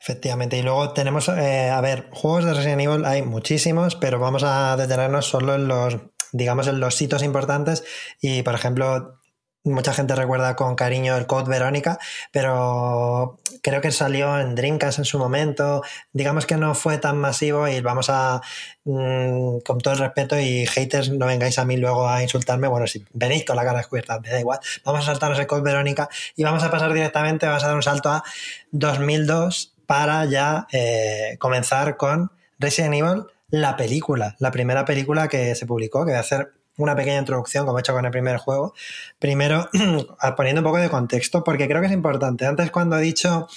Efectivamente. Y luego tenemos, eh, a ver, juegos de Resident Evil hay muchísimos, pero vamos a detenernos solo en los, digamos, en los hitos importantes. Y, por ejemplo, mucha gente recuerda con cariño el Code Verónica, pero creo que salió en Dreamcast en su momento. Digamos que no fue tan masivo y vamos a, mm, con todo el respeto y haters, no vengáis a mí luego a insultarme. Bueno, si venís con la cara descubierta, me da igual. Vamos a saltarnos el Code Verónica y vamos a pasar directamente, vamos a dar un salto a 2002 para ya eh, comenzar con Resident Evil, la película, la primera película que se publicó, que voy a hacer una pequeña introducción, como he hecho con el primer juego. Primero, poniendo un poco de contexto, porque creo que es importante. Antes, cuando he dicho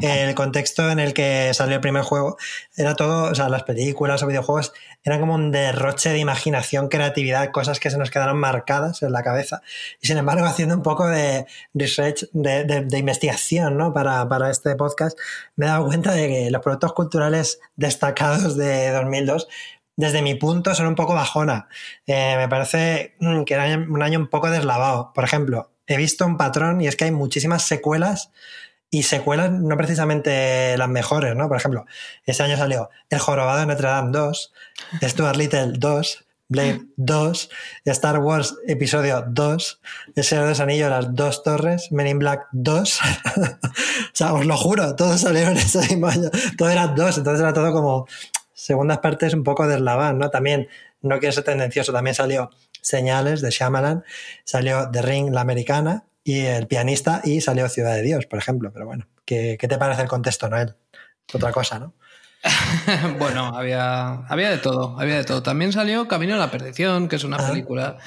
el contexto en el que salió el primer juego era todo, o sea, las películas o videojuegos eran como un derroche de imaginación, creatividad, cosas que se nos quedaron marcadas en la cabeza. Y sin embargo, haciendo un poco de research, de, investigación ¿no? para, para, este podcast, me he dado cuenta de que los productos culturales destacados de 2002 desde mi punto son un poco bajona. Eh, me parece mm, que era un año un poco deslavado. Por ejemplo, he visto un patrón y es que hay muchísimas secuelas y secuelas no precisamente las mejores, ¿no? Por ejemplo, ese año salió El Jorobado de Notre Dame 2, Stuart Little 2, Blade 2, Star Wars Episodio 2, El Señor de los Anillos, Las Dos Torres, Men in Black 2. o sea, os lo juro, todos salieron ese mismo año. Todo era dos, entonces era todo como segundas partes un poco deslavadas, ¿no? También, no quiero ser tendencioso, también salió Señales de Shyamalan, salió The Ring, la americana, y el pianista y salió Ciudad de Dios, por ejemplo. Pero bueno, ¿qué, te parece el contexto, Noel? Otra cosa, ¿no? bueno, había, había de todo, había de todo. También salió Camino a la Perdición, que es una ah. película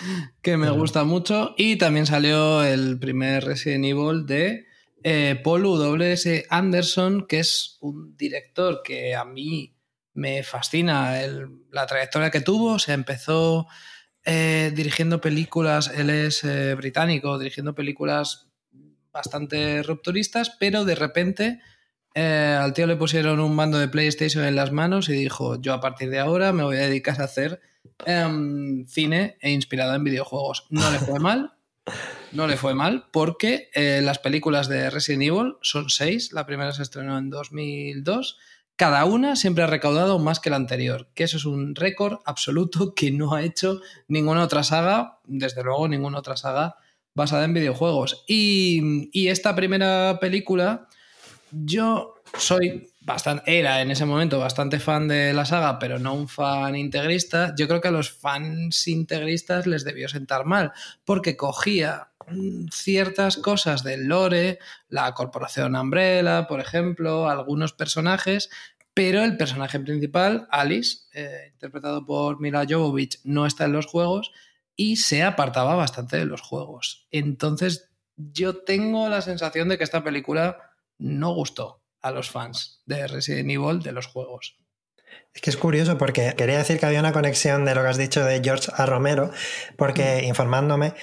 que me gusta mucho, y también salió el primer Resident Evil de eh, Paul W.S. Anderson, que es un director que a mí me fascina la trayectoria que tuvo. Se empezó eh, dirigiendo películas, él es eh, británico, dirigiendo películas bastante rupturistas, pero de repente eh, al tío le pusieron un mando de PlayStation en las manos y dijo, yo a partir de ahora me voy a dedicar a hacer em, cine e inspirado en videojuegos. No le fue mal, no le fue mal porque las películas de Resident Evil son seis, la primera se estrenó en 2002 cada una siempre ha recaudado más que la anterior, que eso es un récord absoluto que no ha hecho ninguna otra saga, desde luego ninguna otra saga basada en videojuegos. Y, esta primera película, yo soy bastante, era en ese momento bastante fan de la saga, pero no un fan integrista. Yo creo que a los fans integristas les debió sentar mal, porque cogía ciertas cosas del lore, la corporación Umbrella, por ejemplo, algunos personajes, pero el personaje principal, Alice, eh, interpretado por Mila Jovovich, no está en los juegos y se apartaba bastante de los juegos. Entonces, yo tengo la sensación de que esta película no gustó a los fans de Resident Evil de los juegos. Es que es curioso porque quería decir que había una conexión de lo que has dicho de George A. Romero, porque mm. informándome,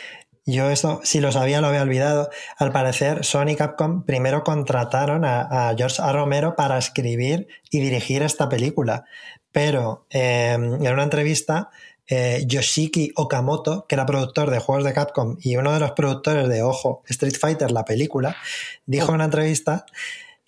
yo esto, si lo sabía, lo había olvidado. Al parecer, Sony y Capcom primero contrataron a, George A. Romero para escribir y dirigir esta película. Pero em, en una entrevista, eh, Yoshiki Okamoto, que era productor de juegos de Capcom y uno de los productores de Ojo, Street Fighter, la película, dijo en una entrevista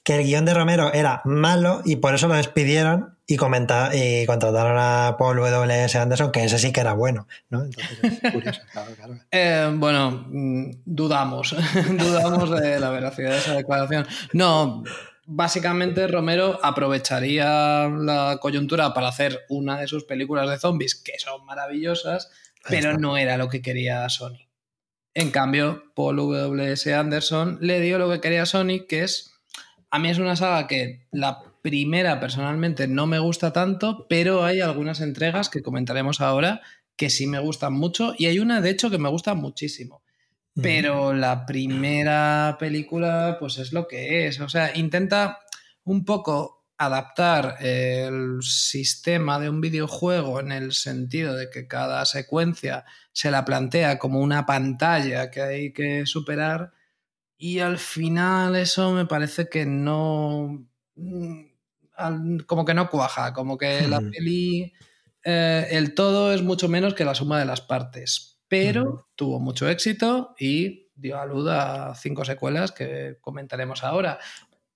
que el guion de Romero era malo y por eso lo despidieron y, y contrataron a Paul W.S. Anderson, que ese sí que era bueno. ¿no? Entonces, es curioso, claro, claro. Eh, bueno, mm, dudamos, dudamos de la veracidad de esa declaración. No, básicamente Romero aprovecharía la coyuntura para hacer una de sus películas de zombies, que son maravillosas, pero no era lo que quería Sony. En cambio, Paul W.S. Anderson le dio lo que quería Sony, que es a mí es una saga que la primera personalmente no me gusta tanto, pero hay algunas entregas que comentaremos ahora que sí me gustan mucho y hay una de hecho que me gusta muchísimo. Pero la primera película pues es lo que es, o sea, intenta un poco adaptar el sistema de un videojuego en el sentido de que cada secuencia se la plantea como una pantalla que hay que superar y al final eso me parece que no. Mm, como que no cuaja, como que la peli. Eh, el todo es mucho menos que la suma de las partes. Pero tuvo mucho éxito y dio a luz a cinco secuelas que comentaremos ahora.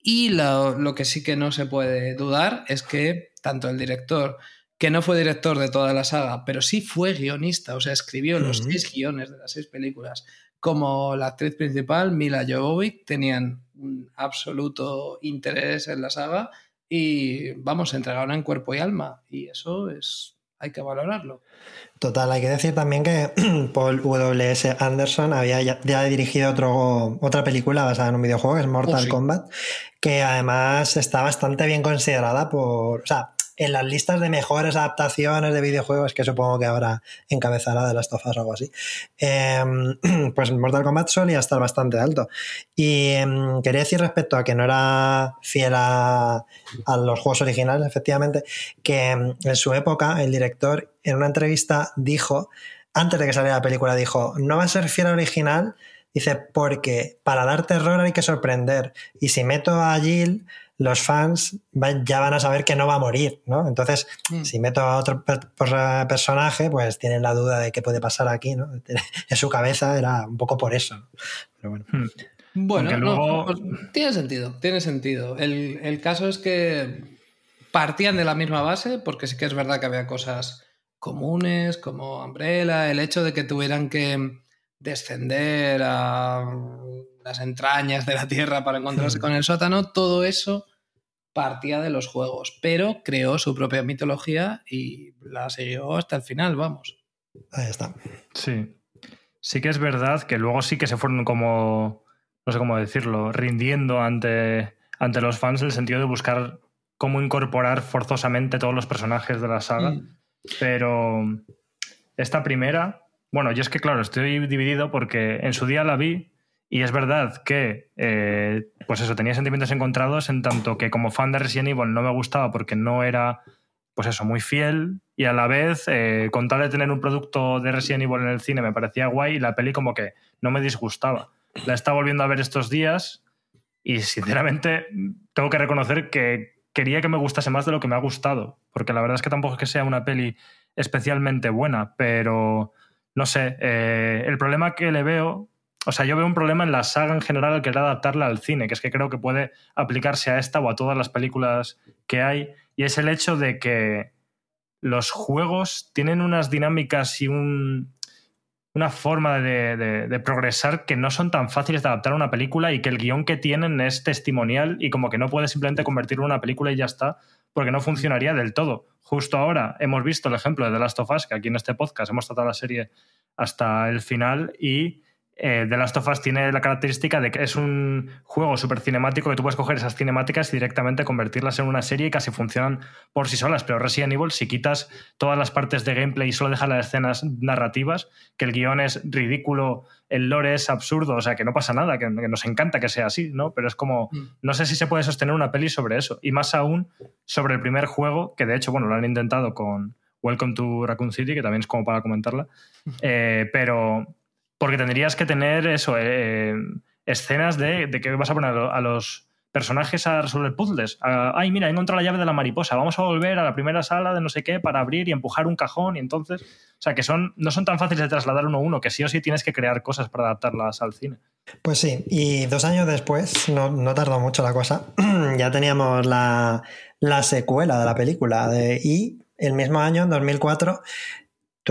Y lo, que sí que no se puede dudar es que tanto el director, que no fue director de toda la saga, pero sí fue guionista, o sea, escribió los seis guiones de las seis películas, como la actriz principal, Mila Jovovich, tenían un absoluto interés en la saga y, vamos, entregaron en cuerpo y alma. Y eso es, hay que valorarlo. Total, hay que decir también que Paul W.S. Anderson había ya, dirigido otro, otra película basada en un videojuego, que es Mortal oh, Kombat, que además está bastante bien considerada por. O sea, en las listas de mejores adaptaciones de videojuegos, que supongo que ahora encabezará de las tofas o algo así, em, pues Mortal Kombat solía estar bastante alto. Y em, quería decir respecto a que no era fiel a, los juegos originales, efectivamente, que em, en su época el director en una entrevista dijo, antes de que saliera la película, dijo, no va a ser fiel al original, dice, porque para dar terror hay que sorprender. Y si meto a Jill los fans ya van a saber que no va a morir, ¿no? Entonces, mm. si meto a otro personaje, pues tienen la duda de qué puede pasar aquí, ¿no? En su cabeza era un poco por eso. Pero bueno. Hmm. Bueno, pues, tiene sentido, tiene sentido. El, caso es que partían de la misma base, porque sí que es verdad que había cosas comunes, como Umbrella, el hecho de que tuvieran que descender a las entrañas de la Tierra para encontrarse hmm. con el sótano, todo eso partía de los juegos, pero creó su propia mitología y la siguió hasta el final, vamos. Ahí está. Sí. Sí que es verdad que luego sí que se fueron como, no sé cómo decirlo, rindiendo ante, ante los fans en el sentido de buscar cómo incorporar forzosamente todos los personajes de la saga. Mm. Pero esta primera, bueno, yo es que claro, estoy dividido porque en su día la vi y es verdad que, eh, pues eso, tenía sentimientos encontrados en tanto que como fan de Resident Evil no me gustaba porque no era, pues eso, muy fiel y a la vez, eh, con tal de tener un producto de Resident Evil en el cine me parecía guay y la peli como que no me disgustaba. La estado volviendo a ver estos días y sinceramente tengo que reconocer que quería que me gustase más de lo que me ha gustado, porque la verdad es que tampoco es que sea una peli especialmente buena, pero no sé, eh, el problema que le veo o sea, yo veo un problema en la saga en general al querer adaptarla al cine, que es que creo que puede aplicarse a esta o a todas las películas que hay, y es el hecho de que los juegos tienen unas dinámicas y un, una forma de, progresar que no son tan fáciles de adaptar a una película y que el guion que tienen es testimonial y como que no puedes simplemente convertirlo en una película y ya está, porque no funcionaría del todo. Justo ahora hemos visto el ejemplo de The Last of Us, que aquí en este podcast hemos tratado la serie hasta el final y eh, The Last of Us tiene la característica de que es un juego súper cinemático que tú puedes coger esas cinemáticas y directamente convertirlas en una serie y casi funcionan por sí solas. Pero Resident Evil, si quitas todas las partes de gameplay y solo dejas las escenas narrativas, que el guion es ridículo, el lore es absurdo, o sea, que no pasa nada, que, que nos encanta que sea así, ¿no? Pero es como, Mm. no sé si se puede sostener una peli sobre eso. Y más aún sobre el primer juego, que de hecho, bueno, lo han intentado con Welcome to Raccoon City, que también es como para comentarla. Eh, pero porque tendrías que tener eso, eh, escenas de, de que vas a poner a los personajes a resolver puzzles. Ay, mira, he encontrado la llave de la mariposa. Vamos a volver a la primera sala de no sé qué para abrir y empujar un cajón. Y entonces, o sea, que son, no son tan fáciles de trasladar uno a uno, que sí o sí tienes que crear cosas para adaptarlas al cine. Pues sí, y dos años después, no, no tardó mucho la cosa, ya teníamos la, la secuela de la película. y el mismo año, en 2004,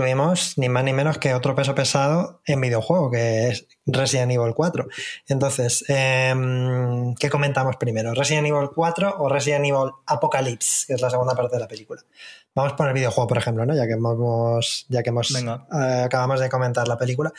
tuvimos ni más ni menos que otro peso pesado en videojuego, que es Resident Evil 4. Entonces, em, ¿qué comentamos primero? ¿Resident Evil 4 o Resident Evil Apocalypse, que es la segunda parte de la película? Vamos por el videojuego, por ejemplo, ¿no? Ya que hemos, ya que hemos eh, acabamos de comentar la película.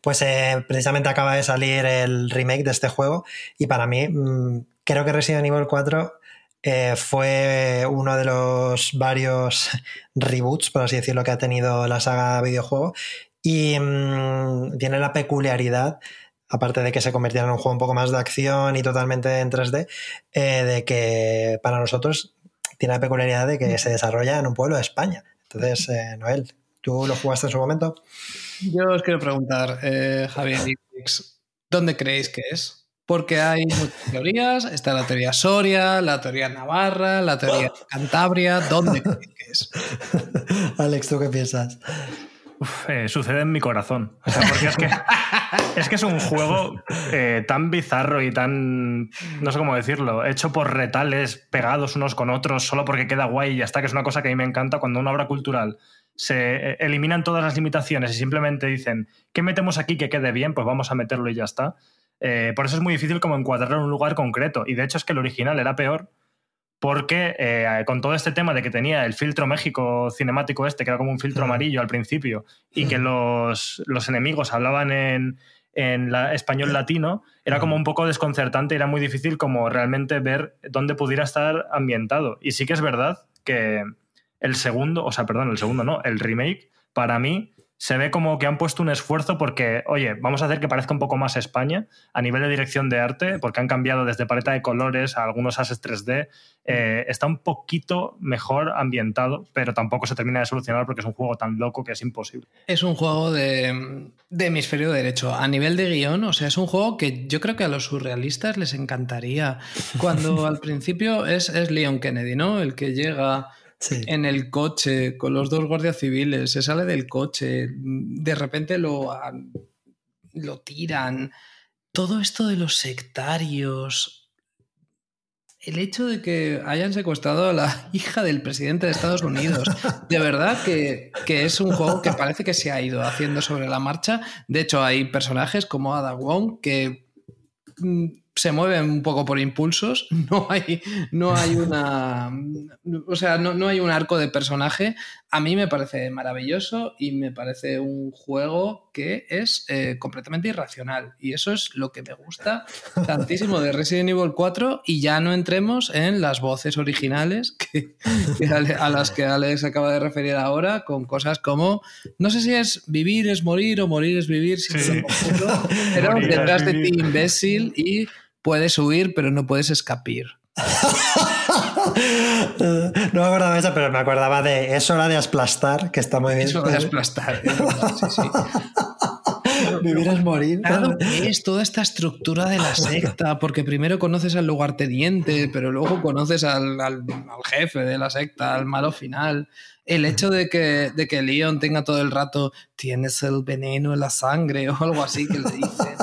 Pues eh, precisamente acaba de salir el remake de este juego y para mí mm, creo que Resident Evil 4 eh, fue uno de los varios reboots, por así decirlo, que ha tenido la saga videojuego y mm, tiene la peculiaridad, aparte de que se convirtiera en un juego un poco más de acción y totalmente en 3D, eh, de que para nosotros tiene la peculiaridad de que se desarrolla en un pueblo de España. Entonces, eh, Noel, ¿tú lo jugaste en su momento? Yo os quiero preguntar, Javier ¿dónde creéis que es? Porque hay muchas teorías. Está la teoría Soria, la teoría Navarra, la teoría Cantabria. ¿Dónde creéis que es? Alex, ¿tú qué piensas? Uf, eh, sucede en mi corazón. O sea, porque es que, es que es un juego eh, tan bizarro y tan, no sé cómo decirlo, hecho por retales pegados unos con otros solo porque queda guay y ya está, que es una cosa que a mí me encanta cuando una obra cultural se eh, eliminan todas las limitaciones y simplemente dicen, ¿qué metemos aquí que quede bien? Pues vamos a meterlo y ya está. Eh, por eso es muy difícil como encuadrarlo en un lugar concreto. Y de hecho es que el original era peor porque eh, con todo este tema de que tenía el filtro México cinemático este, que era como un filtro amarillo al principio, y que los, los enemigos hablaban en, en la- español latino, era como un poco desconcertante y era muy difícil como realmente ver dónde pudiera estar ambientado. Y sí que es verdad que el segundo, o sea, perdón, el segundo no, el remake, para mí se ve como que han puesto un esfuerzo porque, oye, vamos a hacer que parezca un poco más España a nivel de dirección de arte, porque han cambiado desde paleta de colores a algunos ases 3D. Eh, está un poquito mejor ambientado, pero tampoco se termina de solucionar porque es un juego tan loco que es imposible. Es un juego de, de hemisferio derecho. A nivel de guion, o sea, es un juego que yo creo que a los surrealistas les encantaría. Cuando al principio es, es Leon Kennedy, ¿no? El que llega En el coche con los dos guardias civiles, se sale del coche, de repente lo, lo tiran. Todo esto de los sectarios. El hecho de que hayan secuestrado a la hija del presidente de Estados Unidos. De verdad que, que es un juego que parece que se ha ido haciendo sobre la marcha. De hecho, hay personajes como Ada Wong que mm, se mueven un poco por impulsos. No hay, no hay una. O sea, no, no hay un arco de personaje. A mí me parece maravilloso y me parece un juego que es eh, completamente irracional. Y eso es lo que me gusta tantísimo de Resident Evil 4. Y ya no entremos en las voces originales que, a las que Alex acaba de referir ahora, con cosas como: no sé si es vivir es morir o morir es vivir, si Sí. te lo confundo, pero Morir detrás de ti, imbécil, y puedes huir, pero no puedes escapir. no me acordaba de esa, pero me acordaba de Es hora de aplastar, que está muy bien. Eso de aplastar. es verdad, sí, sí. Vivir es morir. Claro, ¿qué es toda esta estructura de la secta? Porque primero conoces al lugarteniente, pero luego conoces al, al- al jefe de la secta, al malo final. El hecho de que, de que Leon tenga todo el rato, tienes el veneno en la sangre o algo así que le dicen.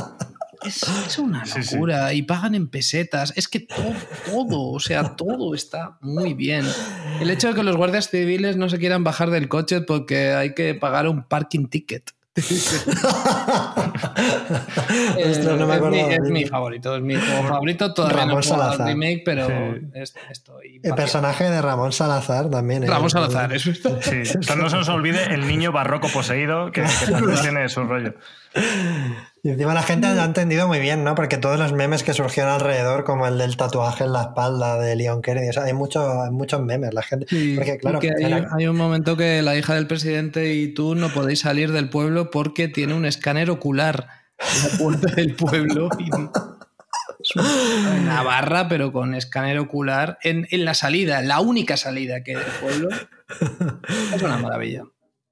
Es, es una Sí, sí. locura y pagan en pesetas. Es que todo, todo, o sea, todo está muy bien. El hecho de que los guardias civiles no se quieran bajar del coche porque hay que pagar un parking ticket. Ostras, no me Eh, es, mi, es mi favorito, es mi juego favorito. Todavía Ramón no Salazar. remake, pero Sí. es- estoy. El personaje de Ramón Salazar también. ¿eh? Ramón Salazar, eso es. Sí, o sea, no se nos olvide el niño barroco poseído que, que también tiene su rollo. Y encima la gente lo ha entendido muy bien, ¿no? Porque todos los memes que surgieron alrededor, como el del tatuaje en la espalda de Leon Kennedy, o sea, hay, mucho, hay muchos memes. La gente. porque, claro, hay, hay, un momento que la hija del presidente y tú no podéis salir del pueblo porque tiene un escáner ocular en la puerta del pueblo. Y una barra, pero con escáner ocular en, en, la salida, la única salida que hay del pueblo. Es una maravilla.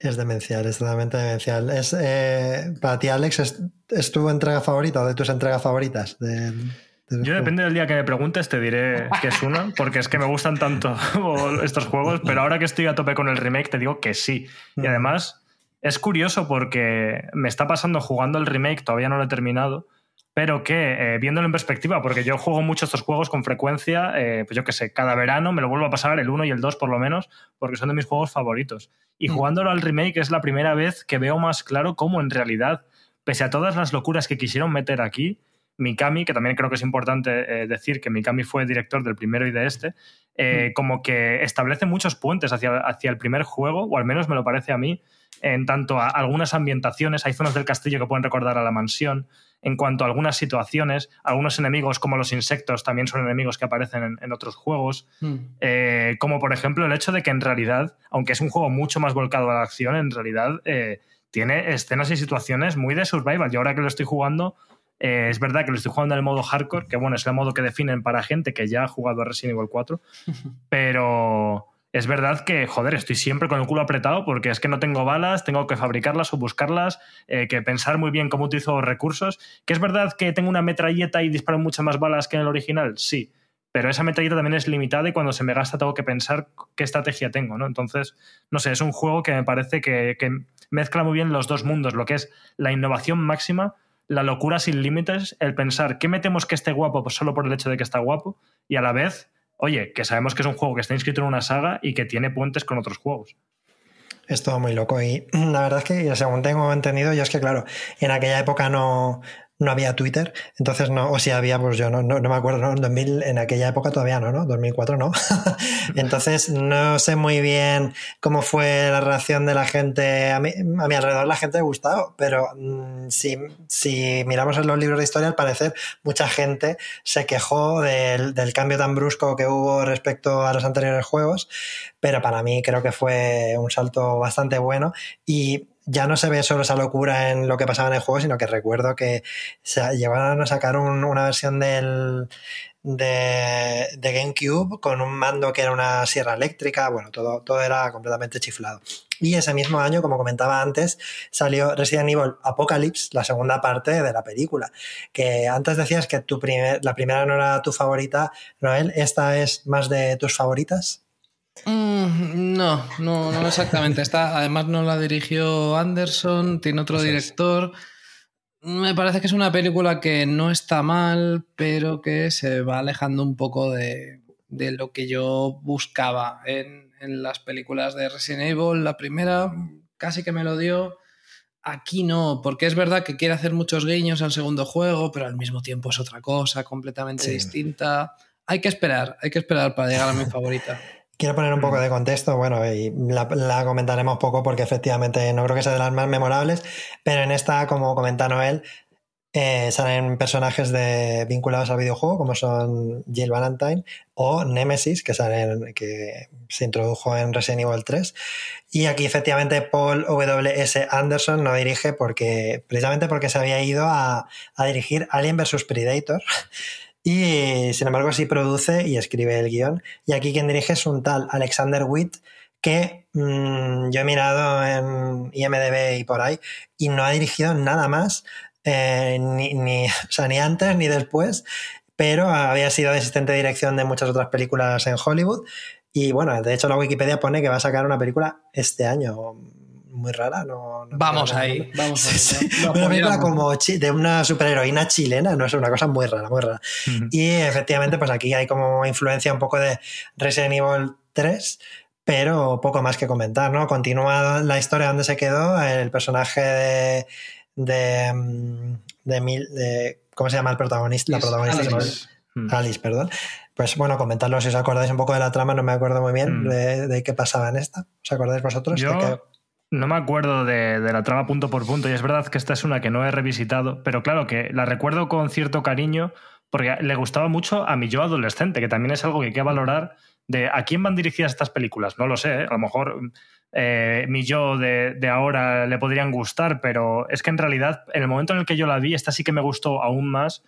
Es demencial, es totalmente demencial. Es, eh, para ti, Alex, ¿es, ¿es, tu entrega favorita o de tus entregas favoritas? De, de Yo depende del día que me preguntes, te diré que es una, porque es que me gustan tanto estos juegos, pero ahora que estoy a tope con el remake, te digo que sí. Y además, es curioso porque me está pasando jugando el remake, todavía no lo he terminado, pero que eh, viéndolo en perspectiva, porque yo juego mucho estos juegos con frecuencia, eh, pues yo qué sé, cada verano me lo vuelvo a pasar el 1 y el 2 por lo menos, porque son de mis juegos favoritos. Y mm. jugándolo al remake es la primera vez que veo más claro cómo en realidad, pese a todas las locuras que quisieron meter aquí, Mikami, que también creo que es importante eh, decir que Mikami fue director del primero y de este, eh, mm. como que establece muchos puentes hacia, hacia el primer juego, o al menos me lo parece a mí, en tanto a algunas ambientaciones, hay zonas del castillo que pueden recordar a la mansión, en cuanto a algunas situaciones, algunos enemigos como los insectos también son enemigos que aparecen en, en otros juegos, mm. eh, como por ejemplo el hecho de que en realidad, aunque es un juego mucho más volcado a la acción, en realidad eh, tiene escenas y situaciones muy de survival. Y ahora que lo estoy jugando, eh, es verdad que lo estoy jugando en el modo hardcore, que bueno, es el modo que definen para gente que ya ha jugado a Resident Evil 4, pero es verdad que, joder, estoy siempre con el culo apretado porque es que no tengo balas, tengo que fabricarlas o buscarlas, eh, que pensar muy bien cómo utilizo recursos. Que es verdad que tengo una metralleta y disparo muchas más balas que en el original, sí. Pero esa metralleta también es limitada y cuando se me gasta tengo que pensar qué estrategia tengo, ¿no? Entonces, no sé, es un juego que me parece que, que mezcla muy bien los dos mundos, lo que es la innovación máxima, la locura sin límites, el pensar qué metemos que esté guapo solo por el hecho de que está guapo y a la vez oye, que sabemos que es un juego que está inscrito en una saga y que tiene puentes con otros juegos. Es todo muy loco y la verdad es que, según tengo entendido, yo es que, claro, en aquella época no, no había Twitter, entonces no, o si había, pues yo no, no, no me acuerdo, ¿no? En, 2000, en aquella época todavía no, ¿no? 2004 no. entonces no sé muy bien cómo fue la reacción de la gente, a mi, a mi alrededor la gente le gustado, pero mmm, si, si, miramos en los libros de historia, al parecer mucha gente se quejó del, del cambio tan brusco que hubo respecto a los anteriores juegos, pero para mí creo que fue un salto bastante bueno y ya no se ve solo esa locura en lo que pasaba en el juego, sino que recuerdo que se llegaron a sacar un, una versión del, de, de, GameCube con un mando que era una sierra eléctrica, bueno, todo, todo era completamente chiflado. Y ese mismo año, como comentaba antes, salió Resident Evil Apocalypse, la segunda parte de la película. Que antes decías que tu primer, la primera no era tu favorita, Noel, ¿esta es más de tus favoritas? Mm, no, no, no exactamente. Está, además no la dirigió Anderson, tiene otro director. Es. Me parece que es una película que no está mal, pero que se va alejando un poco de, de lo que yo buscaba en, en, las películas de Resident Evil. La primera casi que me lo dio. Aquí no, porque es verdad que quiere hacer muchos guiños al segundo juego, pero al mismo tiempo es otra cosa completamente sí. distinta. Hay que esperar, hay que esperar para llegar a mi favorita. Quiero poner un poco de contexto, bueno, y la, la, comentaremos poco porque efectivamente no creo que sea de las más memorables, pero en esta, como comenta Noel, eh, salen personajes de, vinculados al videojuego, como son Jill Valentine o Nemesis, que, salen, que se introdujo en Resident Evil 3. Y aquí efectivamente Paul W.S. Anderson no dirige porque, precisamente porque se había ido a, a dirigir Alien vs. Predator. Y sin embargo, sí produce y escribe el guion. Y aquí quien dirige es un tal Alexander Witt, que mmm, yo he mirado en IMDB y por ahí, y no ha dirigido nada más, eh, ni, ni, o sea, ni antes ni después, pero había sido asistente de dirección de muchas otras películas en Hollywood. Y bueno, de hecho la Wikipedia pone que va a sacar una película este año, muy rara. No, no vamos, ahí, vamos ahí, sí, sí. Una película como de una superheroína chilena, no es una cosa muy rara, muy rara. Uh -huh. Y efectivamente, pues aquí hay como influencia un poco de Resident Evil 3, pero poco más que comentar, ¿no? Continúa la historia donde se quedó, el personaje de. de, de, de, de ¿Cómo se llama el protagonista? La protagonista. Alice. Alice, perdón. Pues bueno, comentarlo si os acordáis un poco de la trama, no me acuerdo muy bien mm. de, de, qué pasaba en esta. ¿Os acordáis vosotros? Yo, que... No me acuerdo de, la trama punto por punto y es verdad que esta es una que no he revisitado, pero claro que la recuerdo con cierto cariño porque le gustaba mucho a mi yo adolescente, que también es algo que hay que valorar de a quién van dirigidas estas películas. No lo sé, ¿eh? a lo mejor eh, mi yo de, de, ahora le podrían gustar, pero es que en realidad en el momento en el que yo la vi, esta sí que me gustó aún más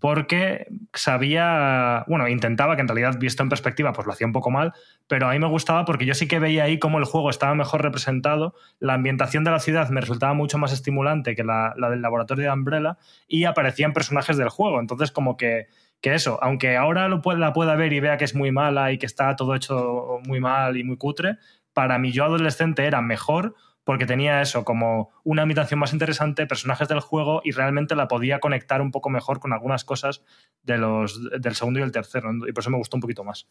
porque sabía, bueno, intentaba que en realidad visto en perspectiva pues lo hacía un poco mal, pero a mí me gustaba porque yo sí que veía ahí cómo el juego estaba mejor representado, la ambientación de la ciudad me resultaba mucho más estimulante que la, del laboratorio de Umbrella y aparecían personajes del juego, entonces como que, que eso, aunque ahora lo pueda, la pueda ver y vea que es muy mala y que está todo hecho muy mal y muy cutre, para mí yo adolescente era mejor porque tenía eso como una ambientación más interesante, personajes del juego y realmente la podía conectar un poco mejor con algunas cosas de los, del segundo y el tercero, y por eso me gustó un poquito más.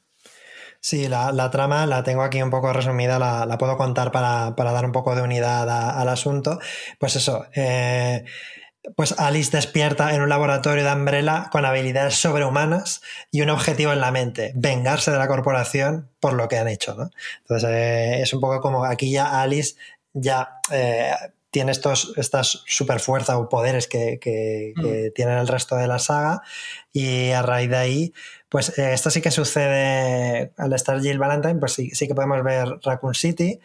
Sí, la, la trama la tengo aquí un poco resumida, la, puedo contar para, para, dar un poco de unidad al asunto. Pues eso, eh, pues Alice despierta en un laboratorio de Umbrella con habilidades sobrehumanas y un objetivo en la mente, vengarse de la corporación por lo que han hecho. ¿no? Entonces eh, es un poco como aquí ya Alice ya eh, tiene estos, estas super fuerza o poderes que, que, mm. que, tienen el resto de la saga y a raíz de ahí pues eh, esto sí que sucede al estar Jill Valentine pues sí, sí que podemos ver Raccoon City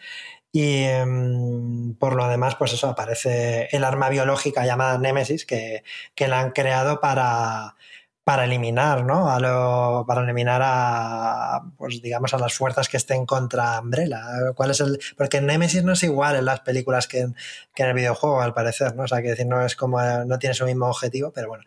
y um, por lo demás, pues eso, aparece el arma biológica llamada Nemesis, que, que la han creado para, para eliminar, ¿no? A lo, para eliminar a, pues digamos, a las fuerzas que estén contra Umbrella. ¿Cuál es el...? Porque Nemesis no es igual en las películas que en, que en el videojuego, al parecer, ¿no? O sea, que decir, no es como... no tiene su mismo objetivo, pero bueno,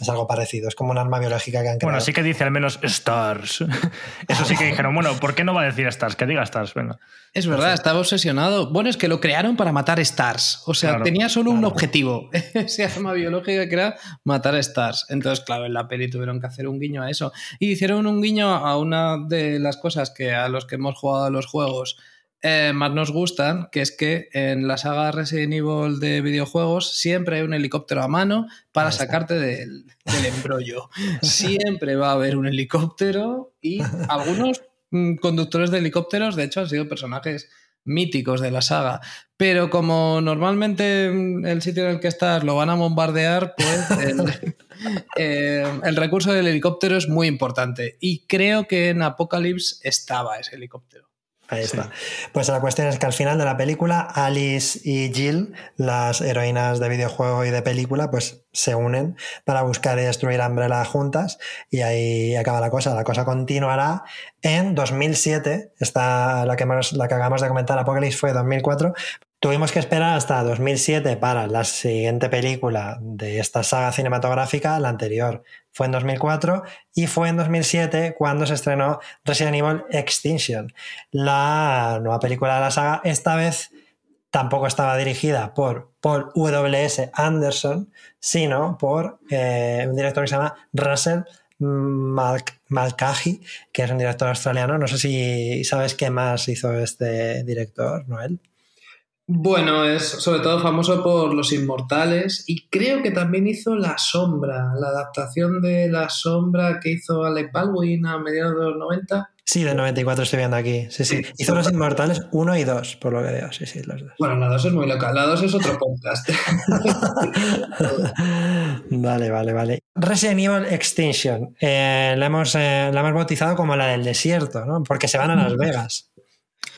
es algo parecido, es como un arma biológica que han creado. Bueno, sí que dice al menos Stars. Eso sí que dijeron, bueno, ¿por qué no va a decir Stars? Que diga Stars, venga. Es verdad, estaba obsesionado. Bueno, es que lo crearon para matar Stars. O sea, claro, tenía solo claro. un objetivo. Ese arma biológica que era matar Stars. Entonces, claro, en la peli tuvieron que hacer un guiño a eso. Y hicieron un guiño a una de las cosas que a los que hemos jugado a los juegos eh, más nos gustan, que es que en la saga Resident Evil de videojuegos siempre hay un helicóptero a mano para sacarte del, del embrollo. siempre va a haber un helicóptero y algunos mm, conductores de helicópteros, de hecho, han sido personajes míticos de la saga. Pero como normalmente el sitio en el que estás lo van a bombardear, pues el, eh, el recurso del helicóptero es muy importante. Y creo que en Apocalypse estaba ese helicóptero. Ahí está. Pues la cuestión es que al final de la película, Alice y Jill, las heroínas de videojuego y de película, pues se unen para buscar y destruir a Umbrella juntas y ahí acaba la cosa. La cosa continuará en 2007. Esta, la, que hemos, la que acabamos de comentar, Apocalypse, fue 2004. Tuvimos que esperar hasta 2007 para la siguiente película de esta saga cinematográfica, la anterior fue en 2004 y fue en 2007 cuando se estrenó Resident Evil Extinction, la nueva película de la saga. Esta vez tampoco estaba dirigida por Paul W.S. Anderson, sino por eh, un director que se llama Russell Mal Malkaji, que es un director australiano. No sé si sabes qué más hizo este director, Noel. Bueno, es sobre todo famoso por Los Inmortales y creo que también hizo La Sombra, la adaptación de La Sombra que hizo Alec Baldwin a mediados de los 90. Sí, del 94 estoy viendo aquí. Sí, sí. sí hizo Los Inmortales 1 y 2, por lo que veo. Sí, sí, los dos. Bueno, la 2 es muy loca. La 2 es otro podcast. vale, vale, vale. Resident Evil Extinction. Eh, la, hemos, eh, la hemos bautizado como la del desierto, ¿no? Porque se van a Las Vegas.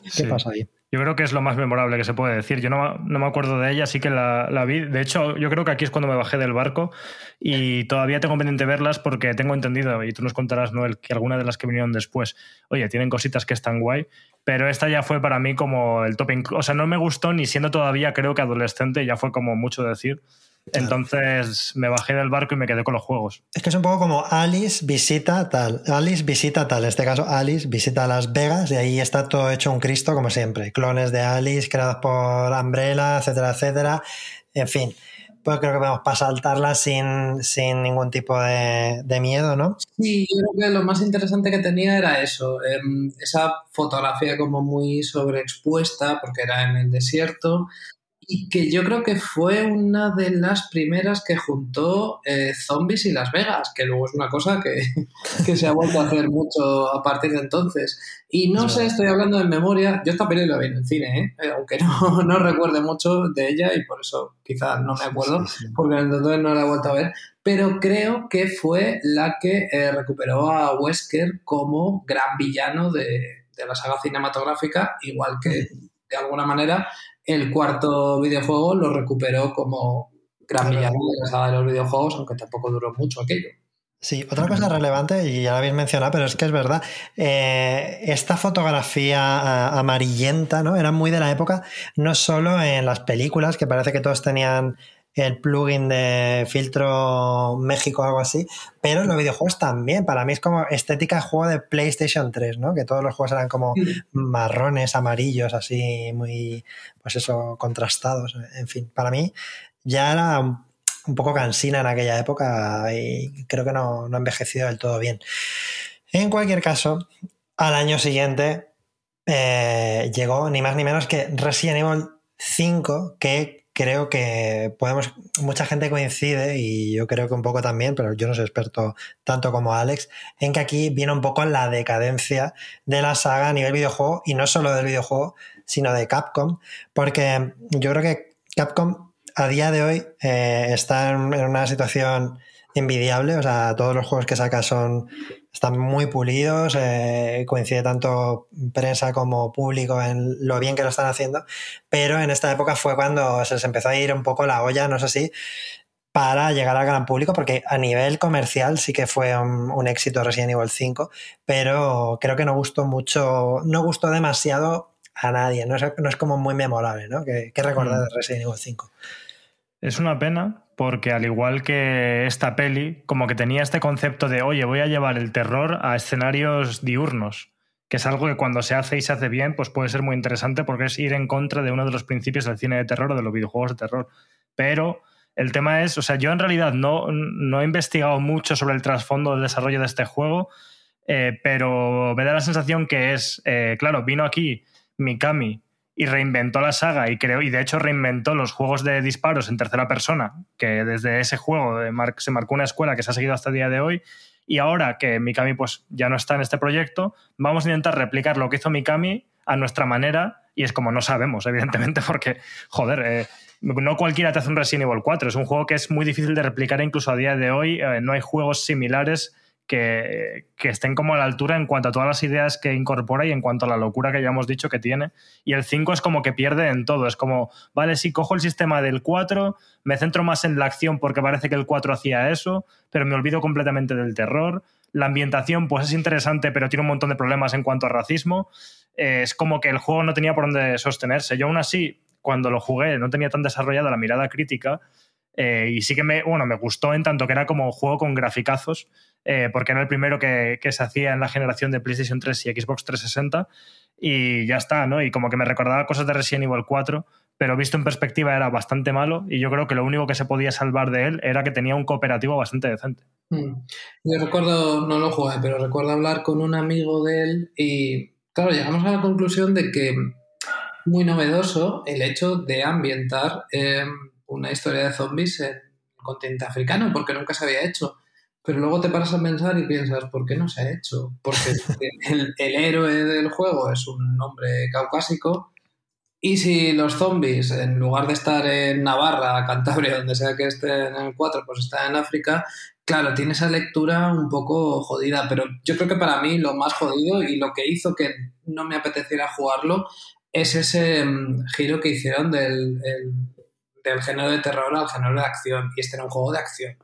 ¿Qué sí. pasa ahí? Yo creo que es lo más memorable que se puede decir. Yo no, no me acuerdo de ella, sí que la, la, vi. De hecho, yo creo que aquí es cuando me bajé del barco y todavía tengo pendiente verlas porque tengo entendido, y tú nos contarás, Noel, que alguna de las que vinieron después, oye, tienen cositas que están guay, pero esta ya fue para mí como el topping. O sea, no me gustó ni siendo todavía, creo que adolescente, ya fue como mucho decir. Claro. Entonces me bajé del barco y me quedé con los juegos. Es que es un poco como Alice visita tal, Alice visita tal, en este caso Alice visita Las Vegas y ahí está todo hecho un Cristo como siempre. Clones de Alice creados por Umbrella, etcétera, etcétera. En fin, pues creo que podemos saltarla sin, sin ningún tipo de, de, miedo, ¿no? Sí, yo creo que lo más interesante que tenía era eso, eh, esa fotografía como muy sobreexpuesta porque era en el desierto y que yo creo que fue una de las primeras que juntó eh, Zombies y Las Vegas, que luego es una cosa que, que, se ha vuelto a hacer mucho a partir de entonces. Y no sé, estoy hablando de memoria, yo esta película la vi en el cine, ¿eh? Eh, aunque no, no, recuerde mucho de ella y por eso quizás no me acuerdo, porque entonces no la he vuelto a ver, pero creo que fue la que recuperó a Wesker como gran villano de, de la saga cinematográfica, igual que de alguna manera el cuarto videojuego lo recuperó como gran villano de la saga de los videojuegos, aunque tampoco duró mucho aquello. Sí, otra cosa relevante, y ya la habéis mencionado, pero es que es verdad, eh, esta fotografía amarillenta, ¿no? Era muy de la época, no solo en las películas, que parece que todos tenían el plugin de filtro México o algo así, pero los videojuegos también. Para mí es como estética de juego de PlayStation 3, ¿no? Que todos los juegos eran como marrones, amarillos, así muy, pues eso, contrastados. En fin, para mí ya era un poco cansina en aquella época y creo que no, no ha envejecido del todo bien. En cualquier caso, al año siguiente eh, llegó ni más ni menos que Resident Evil 5, que creo que podemos, mucha gente coincide y yo creo que un poco también, pero yo no soy experto tanto como Alex, en que aquí viene un poco la decadencia de la saga a nivel videojuego y no solo del videojuego, sino de Capcom, porque yo creo que Capcom a día de hoy eh, está en, una situación envidiable, o sea, todos los juegos que saca son están muy pulidos, eh, coincide tanto prensa como público en lo bien que lo están haciendo, pero en esta época fue cuando se les empezó a ir un poco la olla, no sé si, para llegar al gran público, porque a nivel comercial sí que fue un, éxito Resident Evil 5, pero creo que no gustó mucho, no gustó demasiado a nadie, no es, como muy memorable, ¿no? ¿Qué, recordar mm. de Resident Evil 5? Es una pena porque al igual que esta peli, como que tenía este concepto de, oye, voy a llevar el terror a escenarios diurnos, que es algo que cuando se hace y se hace bien, pues puede ser muy interesante porque es ir en contra de uno de los principios del cine de terror o de los videojuegos de terror. Pero el tema es, o sea, yo en realidad no, no he investigado mucho sobre el trasfondo del desarrollo de este juego, eh, pero me da la sensación que es, eh, claro, vino aquí Mikami y reinventó la saga y creo y de hecho reinventó los juegos de disparos en tercera persona, que desde ese juego se marcó una escuela que se ha seguido hasta el día de hoy. Y ahora que Mikami pues ya no está en este proyecto, vamos a intentar replicar lo que hizo Mikami a nuestra manera y es como no sabemos, evidentemente, porque joder, eh, no cualquiera te hace un Resident Evil 4, es un juego que es muy difícil de replicar incluso a día de hoy, eh, no hay juegos similares que, estén como a la altura en cuanto a todas las ideas que incorpora y en cuanto a la locura que ya hemos dicho que tiene. Y el 5 es como que pierde en todo. Es como, vale, sí, cojo el sistema del 4, me centro más en la acción porque parece que el 4 hacía eso, pero me olvido completamente del terror. La ambientación, pues es interesante, pero tiene un montón de problemas en cuanto a racismo. Eh, es como que el juego no tenía por dónde sostenerse. Yo aún así, cuando lo jugué, no tenía tan desarrollada la mirada crítica. Eh, y sí que me, bueno, me gustó en tanto que era como juego con graficazos eh, porque era el primero que, se hacía en la generación de PlayStation 3 y Xbox 360, y ya está, ¿no? Y como que me recordaba cosas de Resident Evil 4, pero visto en perspectiva era bastante malo, y yo creo que lo único que se podía salvar de él era que tenía un cooperativo bastante decente. Hmm. Yo recuerdo, no lo jugué, pero recuerdo hablar con un amigo de él y, claro, llegamos a la conclusión de que muy novedoso el hecho de ambientar eh, una historia de zombies en el continente africano, porque nunca se había hecho. Pero luego te paras a pensar y piensas, ¿por qué no se ha hecho? Porque el, héroe del juego es un hombre caucásico y si los zombies, en lugar de estar en Navarra, Cantabria, donde sea que esté en el 4, pues está en África, claro, tiene esa lectura un poco jodida, pero yo creo que para mí lo más jodido y lo que hizo que no me apeteciera jugarlo es ese mm, giro que hicieron del, del género de terror al género de acción. Y este era un juego de acción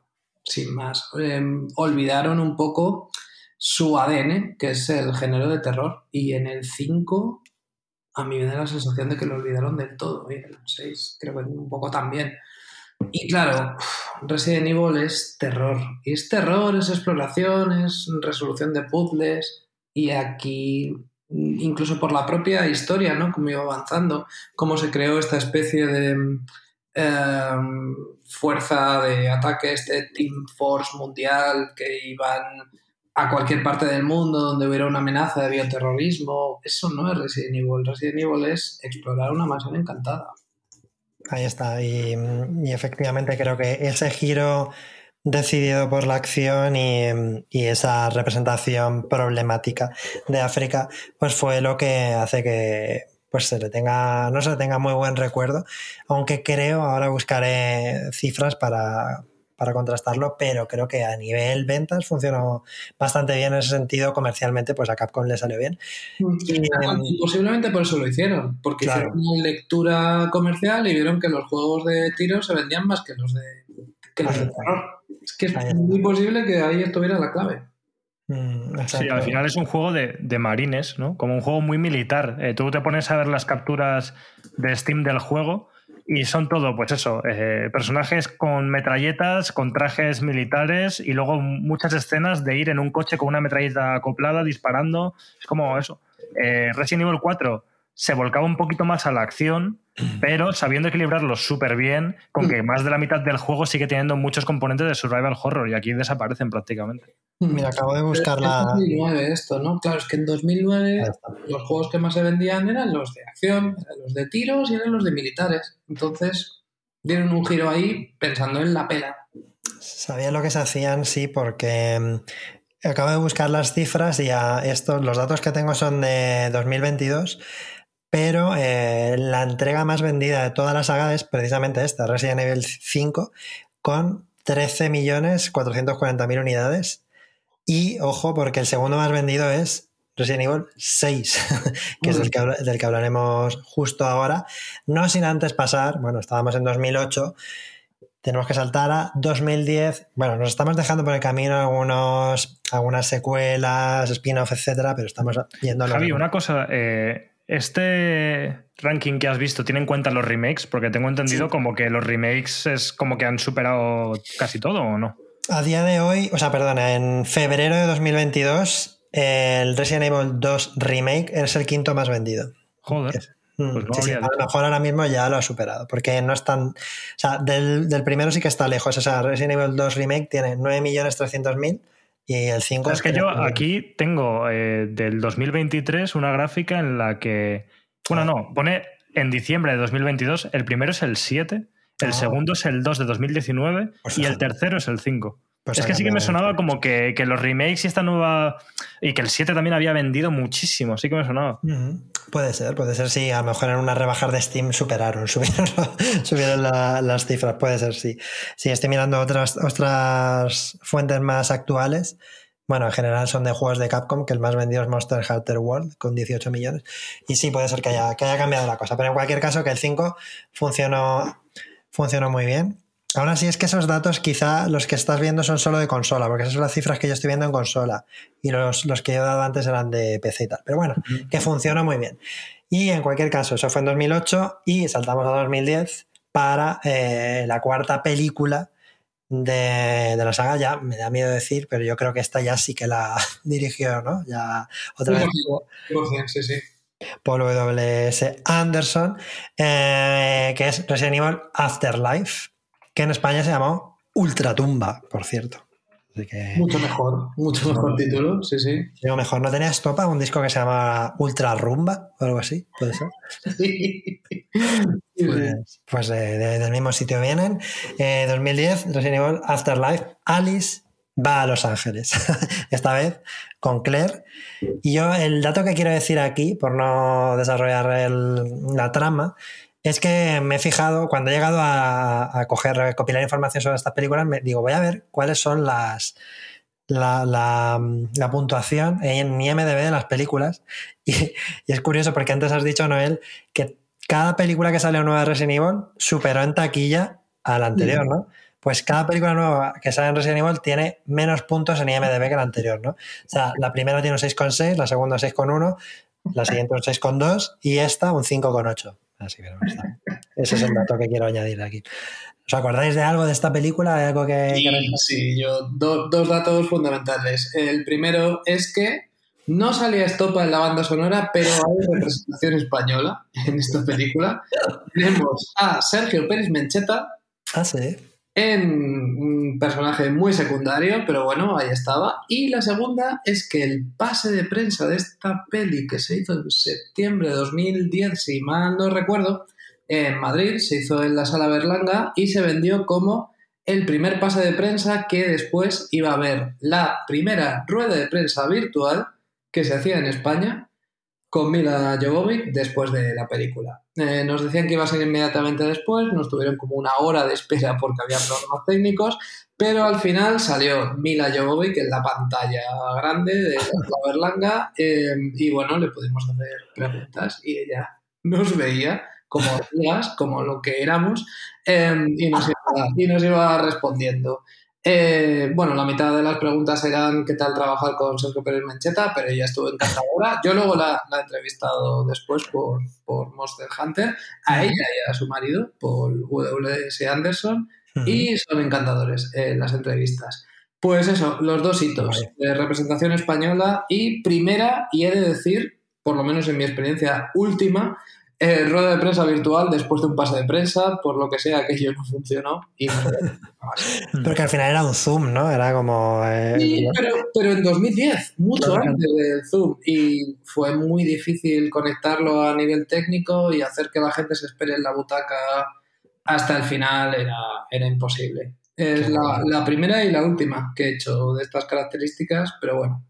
sin más. Em, olvidaron un poco su ADN, que es el género de terror. Y en el 5, a mí me da la sensación de que lo olvidaron del todo. Y en el 6, creo que un poco también. Y claro, Resident Evil es terror. Y es terror, es exploración, es resolución de puzzles. Y aquí, incluso por la propia historia, ¿no? Como iba avanzando, cómo se creó esta especie de Em, fuerza de ataque, este Team Force mundial que iban a cualquier parte del mundo donde hubiera una amenaza de bioterrorismo. Eso no es Resident Evil. Resident Evil es explorar una mansión encantada. Ahí está. Y, y, efectivamente creo que ese giro decidido por la acción y, y, esa representación problemática de África, pues fue lo que hace que pues se le tenga, no se le tenga muy buen recuerdo, aunque creo, ahora buscaré cifras para, para contrastarlo, pero creo que a nivel ventas funcionó bastante bien en ese sentido, comercialmente, pues a Capcom le salió bien. Y, y posiblemente por eso lo hicieron, porque claro. hicieron una lectura comercial y vieron que los juegos de tiro se vendían más que los de, que los de terror. Es que es muy posible que ahí estuviera la clave. Mm, sí, al final es un juego de, de, marines, ¿no? Como un juego muy militar. Eh, tú te pones a ver las capturas de Steam del juego y son todo, pues eso, eh, personajes con metralletas, con trajes militares y luego muchas escenas de ir en un coche con una metralleta acoplada disparando. Es como eso. Eh, Resident Evil 4 se volcaba un poquito más a la acción, pero sabiendo equilibrarlo súper bien, con que más de la mitad del juego sigue teniendo muchos componentes de survival horror y aquí desaparecen prácticamente. Mira, acabo de buscar la... En 2009 esto, ¿no? Claro, es que en 2009 los juegos que más se vendían eran los de acción, eran los de tiros y eran los de militares. Entonces dieron un giro ahí pensando en la pela. Sabía lo que se hacían, sí, porque mm, acabo de buscar las cifras y a estos, los datos que tengo son de 2022 pero eh, la entrega más vendida de toda la saga es precisamente esta, Resident Evil 5, con 13.440.000 unidades. Y ojo, porque el segundo más vendido es Resident Evil 6, que es del que, del que, hablaremos justo ahora. No sin antes pasar, bueno, estábamos en 2008, tenemos que saltar a 2010. Bueno, nos estamos dejando por el camino algunos, algunas secuelas, spin-off, etcétera, pero estamos viendo. Javi, una cosa. Eh este ranking que has visto tiene en cuenta los remakes, porque tengo entendido sí. como que los remakes es como que han superado casi todo, ¿o no? A día de hoy, o sea, perdona, en febrero de 2022, el Resident Evil 2 Remake es el quinto más vendido. Joder. Mm, pues no sí, sí, a lo mejor ahora mismo ya lo ha superado, porque no es tan. O sea, del, del primero sí que está lejos. O sea, Resident Evil 2 Remake tiene 9.300.000 y el 5 es que yo aquí tengo eh, del 2023 una gráfica en la que. Bueno, ah. no, pone en diciembre de 2022, el primero es el 7, el ah. segundo es el 2 de 2019 pues y el tercero es el 5. Pues es que sí que me sonaba como que, que, los remakes y esta nueva. Y que el 7 también había vendido muchísimo, sí que me sonaba. Uh -huh. Puede ser, puede ser, sí. A lo mejor en una rebajar de Steam superaron, subieron, subieron la, las cifras, puede ser, sí. Sí, estoy mirando otras, otras fuentes más actuales. Bueno, en general son de juegos de Capcom, que el más vendido es Monster Hunter World, con 18 millones. Y sí, puede ser que haya, que haya cambiado la cosa. Pero en cualquier caso, que el 5 funcionó, funcionó muy bien. Ahora sí es que esos datos quizá los que estás viendo son solo de consola, porque esas son las cifras que yo estoy viendo en consola y los, los que yo he dado antes eran de PC y tal. Pero bueno, que funciona muy bien. Y en cualquier caso, eso fue en 2008 y saltamos a 2010 para eh, la cuarta película de, de, la saga. Ya me da miedo decir, pero yo creo que esta ya sí que la dirigió, ¿no? Ya otra vez. Sí, sí. Paul W.S. Anderson, eh, que es Resident Evil Afterlife que en España se llamó Ultratumba, por cierto. Que... Mucho mejor, mucho mejor no, título, sí, sí. Digo, mejor, ¿no tenías topa un disco que se llama Ultra Rumba o algo así? ¿Puede ser? Sí. Pues, pues de, de, del mismo sitio vienen. Eh, 2010, Resident Evil Afterlife, Alice va a Los Ángeles, esta vez con Claire. Y yo el dato que quiero decir aquí, por no desarrollar el, la trama, es que me he fijado, cuando he llegado a, a coger, a información sobre estas películas, me digo, voy a ver cuáles son las, la, la, la, puntuación en IMDB de las películas. Y, y, es curioso porque antes has dicho, Noel, que cada película que sale nueva de Resident Evil superó en taquilla a la anterior, ¿no? Pues cada película nueva que sale en Resident Evil tiene menos puntos en IMDB que la anterior, ¿no? O sea, la primera tiene un 6,6, la segunda un 6,1, la siguiente un 6,2 y esta un 5,8. Así que no está. Ese es el dato que quiero añadir aquí. ¿Os acordáis de algo de esta película? ¿Algo que, sí, que... sí, yo do, dos datos fundamentales. El primero es que no salía estopa en la banda sonora, pero hay representación española en esta película. Tenemos a Sergio Pérez Mencheta. Ah, sí en un personaje muy secundario, pero bueno, ahí estaba. Y la segunda es que el pase de prensa de esta peli que se hizo en septiembre de 2010, si mal no recuerdo, en Madrid, se hizo en la sala Berlanga y se vendió como el primer pase de prensa que después iba a haber la primera rueda de prensa virtual que se hacía en España con Mila Jovovich después de la película. Eh, nos decían que iba a ser inmediatamente después, nos tuvieron como una hora de espera porque había problemas técnicos, pero al final salió Mila Jovovich en la pantalla grande de la Berlanga eh, y bueno, le pudimos hacer preguntas y ella nos veía como amigas, como lo que éramos, iba, y nos iba respondiendo. Eh, bueno, la mitad de las preguntas eran qué tal trabajar con Sergio Pérez Mencheta, pero ella estuvo encantadora. Yo luego la, la he entrevistado después por, por, Monster Hunter, a ella y a su marido, por W.S. Anderson, y son encantadores eh, las entrevistas. Pues eso, los dos hitos, de representación española y primera, y he de decir, por lo menos en mi experiencia última, eh, rueda de prensa virtual después de un pase de prensa, por lo que sea, aquello no funcionó. Y Porque al final era un Zoom, ¿no? Era como. Eh, sí, pero, pero, en 2010, mucho antes del Zoom. Y fue muy difícil conectarlo a nivel técnico y hacer que la gente se espere en la butaca hasta el final era, era imposible. Es la, la primera y la última que he hecho de estas características, pero bueno,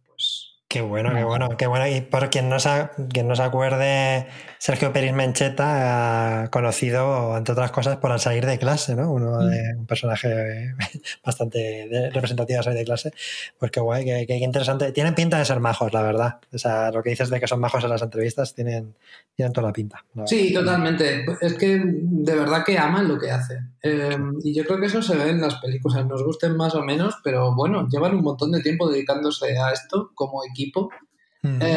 Qué bueno, qué bueno, qué bueno. Y por quien no se, quien no se acuerde, Sergio Peris Mencheta, conocido, entre otras cosas, por al salir de clase, ¿no? Uno de, un personaje bastante representativo de salir de clase. Pues qué guay, qué, qué, interesante. Tienen pinta de ser majos, la verdad. O sea, lo que dices de que son majos en las entrevistas tienen, tienen toda la pinta. Sí, totalmente. Es que de verdad que aman lo que hacen. Eh, y yo creo que eso se ve en las películas, nos gusten más o menos, pero bueno, llevan un montón de tiempo dedicándose a esto como equipo. Mm. Eh,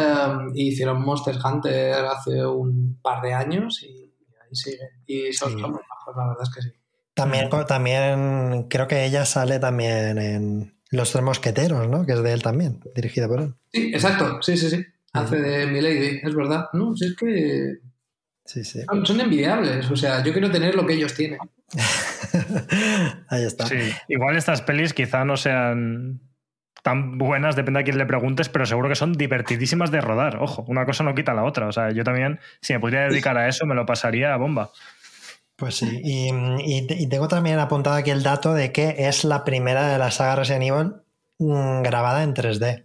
hicieron Monster Hunter hace un par de años y ahí siguen. Y son, sí. son bajos, la verdad es que sí. También, también creo que ella sale también en Los Tres Mosqueteros, ¿no? Que es de él también, dirigida por él. Sí, exacto, sí, sí, sí. Hace de Milady, es verdad. No, si es que Sí, sí. Son envidiables, o sea, yo quiero tener lo que ellos tienen. Ahí está. Sí, igual estas pelis quizá no sean tan buenas, depende a quién le preguntes, pero seguro que son divertidísimas de rodar. Ojo, una cosa no quita la otra. O sea, yo también, si me pudiera dedicar a eso, me lo pasaría a bomba. Pues sí, y, y, y tengo también apuntado aquí el dato de que es la primera de la saga Resident Evil mmm, grabada en 3D.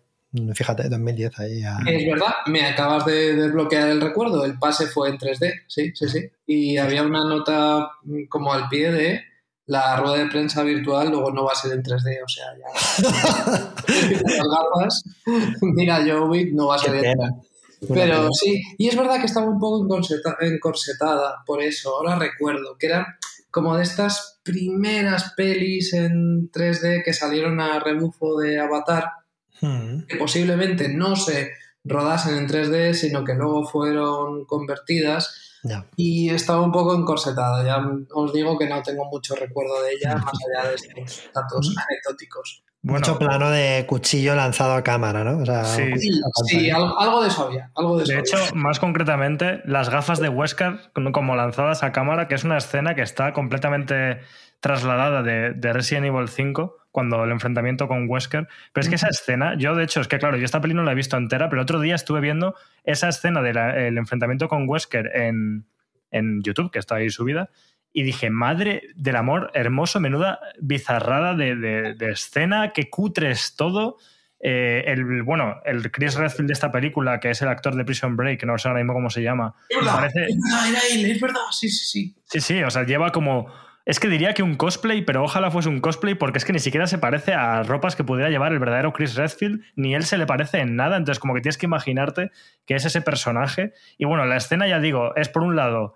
Fíjate, 2010 ahí ya... Es verdad, me acabas de desbloquear el recuerdo. El pase fue en 3D, sí, sí, sí. Y había una nota como al pie de la rueda de prensa virtual, luego no va a ser en 3D, o sea, ya. Las gafas, mira, Jovic no va a ser en 3D. Pero sí, y es verdad que estaba un poco encorsetada por eso. Ahora recuerdo que era como de estas primeras pelis en 3D que salieron a rebufo de Avatar que posiblemente no se rodasen en 3D, sino que luego fueron convertidas ya. y estaba un poco encorsetada. Ya os digo que no tengo mucho recuerdo de ella, más allá de estos datos anecdóticos. Bueno, Mucho plano de cuchillo lanzado a cámara, ¿no? O sea, sí, sí algo, algo, de eso había. Algo de, de hecho, más concretamente, las gafas de Wesker como lanzadas a cámara, que es una escena que está completamente trasladada de, de Resident Evil 5 cuando el enfrentamiento con Wesker. Pero es que esa escena, yo de hecho, es que claro, yo esta peli no la he visto entera, pero el otro día estuve viendo esa escena del enfrentamiento con Wesker en, en YouTube, que está ahí subida, y dije, madre del amor hermoso, menuda bizarrada de, de, de escena, que cutres todo. Eh, el, bueno, el Chris Redfield de esta película, que es el actor de Prison Break, no sé ahora mismo cómo se llama. Es verdad, parece... es verdad, era él, es verdad, sí, sí, sí. Sí, sí, o sea, lleva como es que diría que un cosplay, pero ojalá fuese un cosplay porque es que ni siquiera se parece a ropas que pudiera llevar el verdadero Chris Redfield, ni él se le parece en nada, entonces como que tienes que imaginarte que es ese personaje. Y bueno, la escena ya digo, es por un lado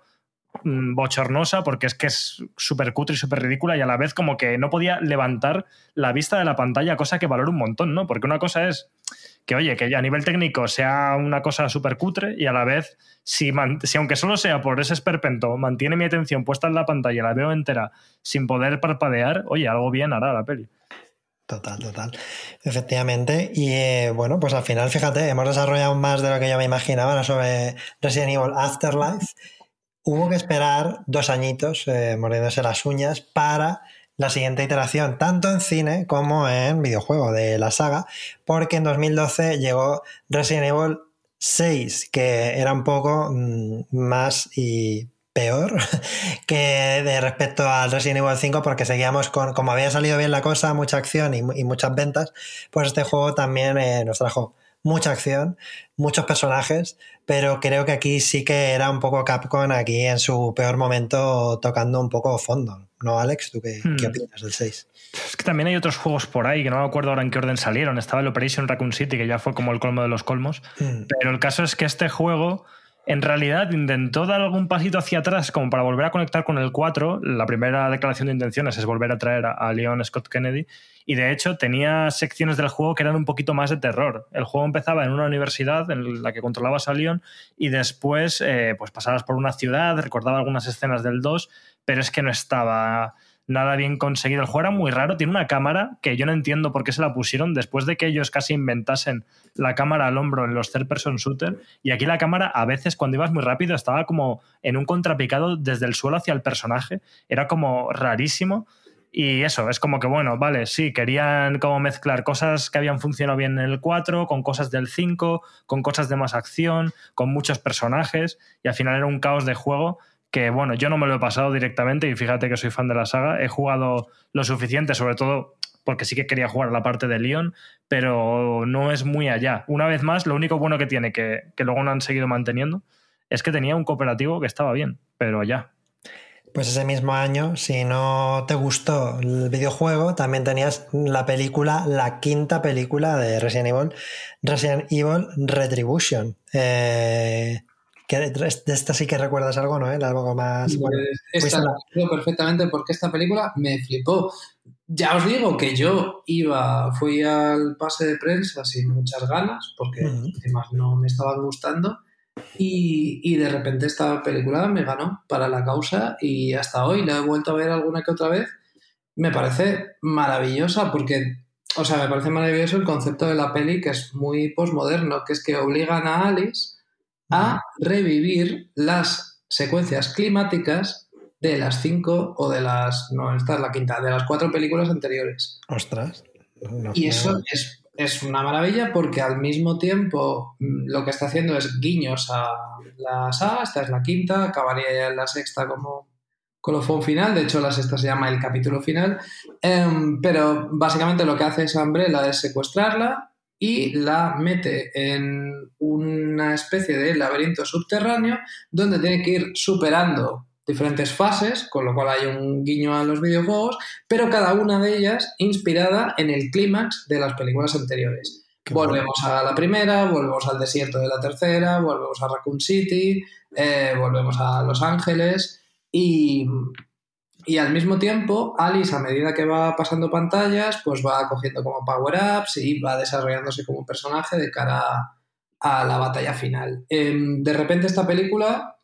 bochornosa porque es que es súper cutre y súper ridícula y a la vez como que no podía levantar la vista de la pantalla, cosa que valoro un montón, ¿no? Porque una cosa es que, oye, que a nivel técnico sea una cosa súper cutre y a la vez, si, si, aunque solo sea por ese esperpento, mantiene mi atención puesta en la pantalla, la veo entera sin poder parpadear, oye, algo bien hará la peli. Total, total. Efectivamente. Y eh, bueno, pues al final, fíjate, hemos desarrollado más de lo que yo me imaginaba sobre Resident Evil Afterlife. Hubo que esperar dos añitos eh, mordiéndose las uñas para la siguiente iteración, tanto en cine como en videojuego de la saga, porque en 2012 llegó Resident Evil 6, que era un poco mmm, más y peor que de respecto al Resident Evil 5 porque seguíamos con, como había salido bien la cosa, mucha acción y, y muchas ventas, pues este juego también eh, nos trajo mucha acción, muchos personajes, pero creo que aquí sí que era un poco Capcom aquí en su peor momento tocando un poco fondo. ¿No, Alex? ¿Tú qué, qué Hmm. opinas del 6? Es que también hay otros juegos por ahí que no me acuerdo ahora en qué orden salieron. Estaba el Operation Raccoon City, que ya fue como el colmo de los colmos. Mm. Pero el caso es que este juego en realidad intentó dar algún pasito hacia atrás como para volver a conectar con el 4. La primera declaración de intenciones es volver a traer a, Leon Scott Kennedy. Y de hecho tenía secciones del juego que eran un poquito más de terror. El juego empezaba en una universidad en la que controlabas a Leon y después eh, pues pasabas por una ciudad, recordaba algunas escenas del 2, pero es que no estaba nada bien conseguido. El juego era muy raro, tiene una cámara que yo no entiendo por qué se la pusieron después de que ellos casi inventasen la cámara al hombro en los third person shooter y aquí la cámara a veces cuando ibas muy rápido estaba como en un contrapicado desde el suelo hacia el personaje, era como rarísimo. Y eso, es como que, bueno, vale, sí, querían como mezclar cosas que habían funcionado bien en el 4, con cosas del 5, con cosas de más acción, con muchos personajes, y al final era un caos de juego que, bueno, yo no me lo he pasado directamente, y fíjate que soy fan de la saga, he jugado lo suficiente, sobre todo porque sí que quería jugar la parte de Leon, pero no es muy allá. Una vez más, lo único bueno que tiene, que, que luego no han seguido manteniendo, es que tenía un cooperativo que estaba bien, pero ya. Pues ese mismo año, si no te gustó el videojuego, también tenías la película, la quinta película de Resident Evil, Resident Evil Retribution. Eh, que de esta sí que recuerdas algo, ¿no? ¿Eh? Algo más. Bueno, Pues esta la recuerdo perfectamente porque esta película me flipó. Ya os digo que yo iba, fui al pase de prensa sin muchas ganas, porque Ujú. además no me estaban gustando, y, y de repente esta película me ganó para la causa y hasta hoy la he vuelto a ver alguna que otra vez. Me parece maravillosa porque, o sea, me parece maravilloso el concepto de la peli que es muy posmoderno, que es que obligan a Alice a revivir las secuencias climáticas de las cinco o de las, no, esta es la quinta, de las cuatro películas anteriores. Ostras. No- Y eso es, es una maravilla porque al mismo tiempo mm, lo que está haciendo es guiños a la saga, esta es la quinta, acabaría ya en la sexta como colofón final, de hecho la sexta se llama el capítulo final, Em, pero básicamente lo que hace esa Umbrella es secuestrarla y la mete en una especie de laberinto subterráneo donde tiene que ir superando diferentes fases, con lo cual hay un guiño a los videojuegos, pero cada una de ellas inspirada en el clímax de las películas anteriores. Qué volvemos a la primera, volvemos al desierto de la tercera, volvemos a Raccoon City, eh, volvemos a Los Ángeles y, y al mismo tiempo Alice a medida que va pasando pantallas pues va cogiendo como power-ups y va desarrollándose como personaje de cara a la batalla final. Em, de repente esta película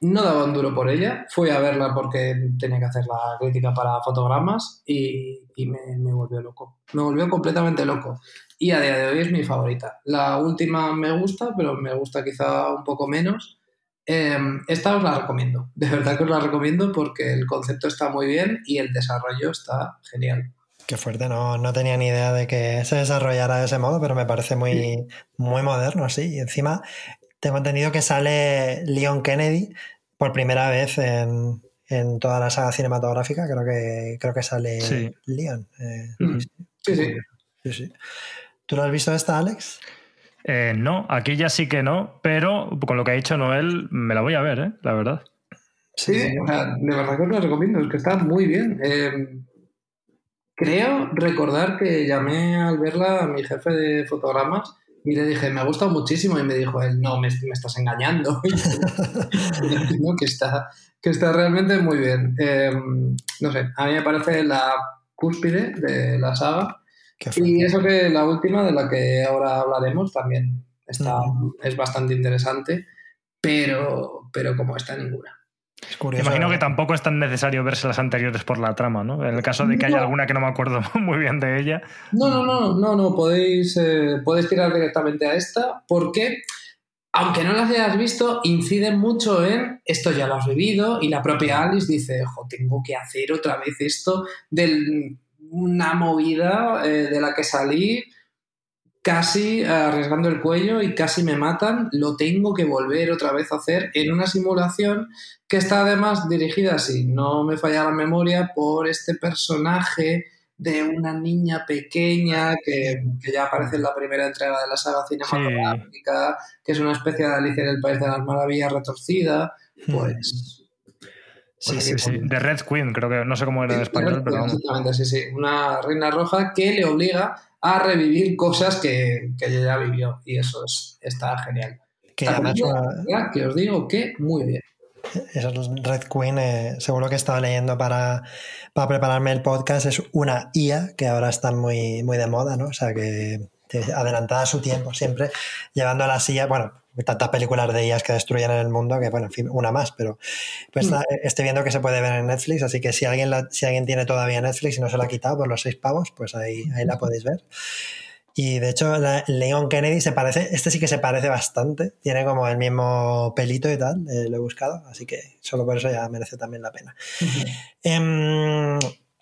no daba un duro por ella. Fui a verla porque tenía que hacer la crítica para fotogramas y, me, me volvió loco. Me volvió completamente loco. Y a día de hoy es mi favorita. La última me gusta, pero me gusta quizá un poco menos. Eh, esta os la recomiendo. De verdad que os la recomiendo porque el concepto está muy bien y el desarrollo está genial. Qué fuerte, no, no tenía ni idea de que se desarrollara de ese modo, pero me parece muy, muy moderno, sí. Y encima tengo entendido que sale Leon Kennedy por primera vez en, en toda la saga cinematográfica. Creo que, creo que sale Sí. Leon. Eh, Mm. Sí, sí. sí, sí. ¿Tú lo has visto esta, Alex? Eh, no, aquí ya sí que no, pero con lo que ha dicho Noel, me la voy a ver, ¿eh? la verdad. Sí, o sea, de verdad que os lo recomiendo, es que está muy bien. Eh, creo recordar que llamé al verla a mi jefe de fotogramas y le dije, me ha gustado muchísimo, y me dijo él, no, me, me estás engañando. no, que, está, que está realmente muy bien. Eh, no sé, a mí me parece la cúspide de la saga. Qué Y eso que la última, de la que ahora hablaremos, también está, es bastante interesante, pero, pero como esta ninguna. Es Me curioso. imagino que tampoco es tan necesario verse las anteriores por la trama, ¿no? En el caso de que haya No. alguna que no me acuerdo muy bien de ella. No, no, no, no, no, podéis, eh, podéis tirar directamente a esta porque, aunque no las hayas visto, inciden mucho en esto ya lo has vivido y la propia Alice dice, ojo, tengo que hacer otra vez esto de una movida eh, de la que salí casi arriesgando el cuello y casi me matan, lo tengo que volver otra vez a hacer en una simulación que está además dirigida, si no me falla la memoria, por este personaje de una niña pequeña que, ya aparece en la primera entrega de la saga cinematográfica, que es una especie de Alicia en el País de las Maravillas retorcida, pues... Sí, sí, sí. De Red Queen, creo que no sé cómo era en español, pero Exactamente, sí, sí. Una reina roja que le obliga a revivir cosas que, que ella ya vivió. Y eso es, está genial. Que, que os digo que muy bien. Eso Red Queen, eh, seguro que estaba leyendo para, para prepararme el podcast, es una IA que ahora está muy, muy de moda, ¿no? O sea que adelantada a su tiempo siempre, llevando a la silla, bueno, tantas películas de IAs que destruyen el mundo que, bueno, en fin, una más, pero pues, mm. estoy viendo que se puede ver en Netflix, así que si alguien, si alguien tiene todavía Netflix y no se la ha quitado por los seis pavos, pues ahí, ahí la podéis ver. Y de hecho, Leon Kennedy se parece, este sí que se parece bastante, tiene como el mismo pelito y tal, eh, lo he buscado, así que solo por eso ya merece también la pena. Em,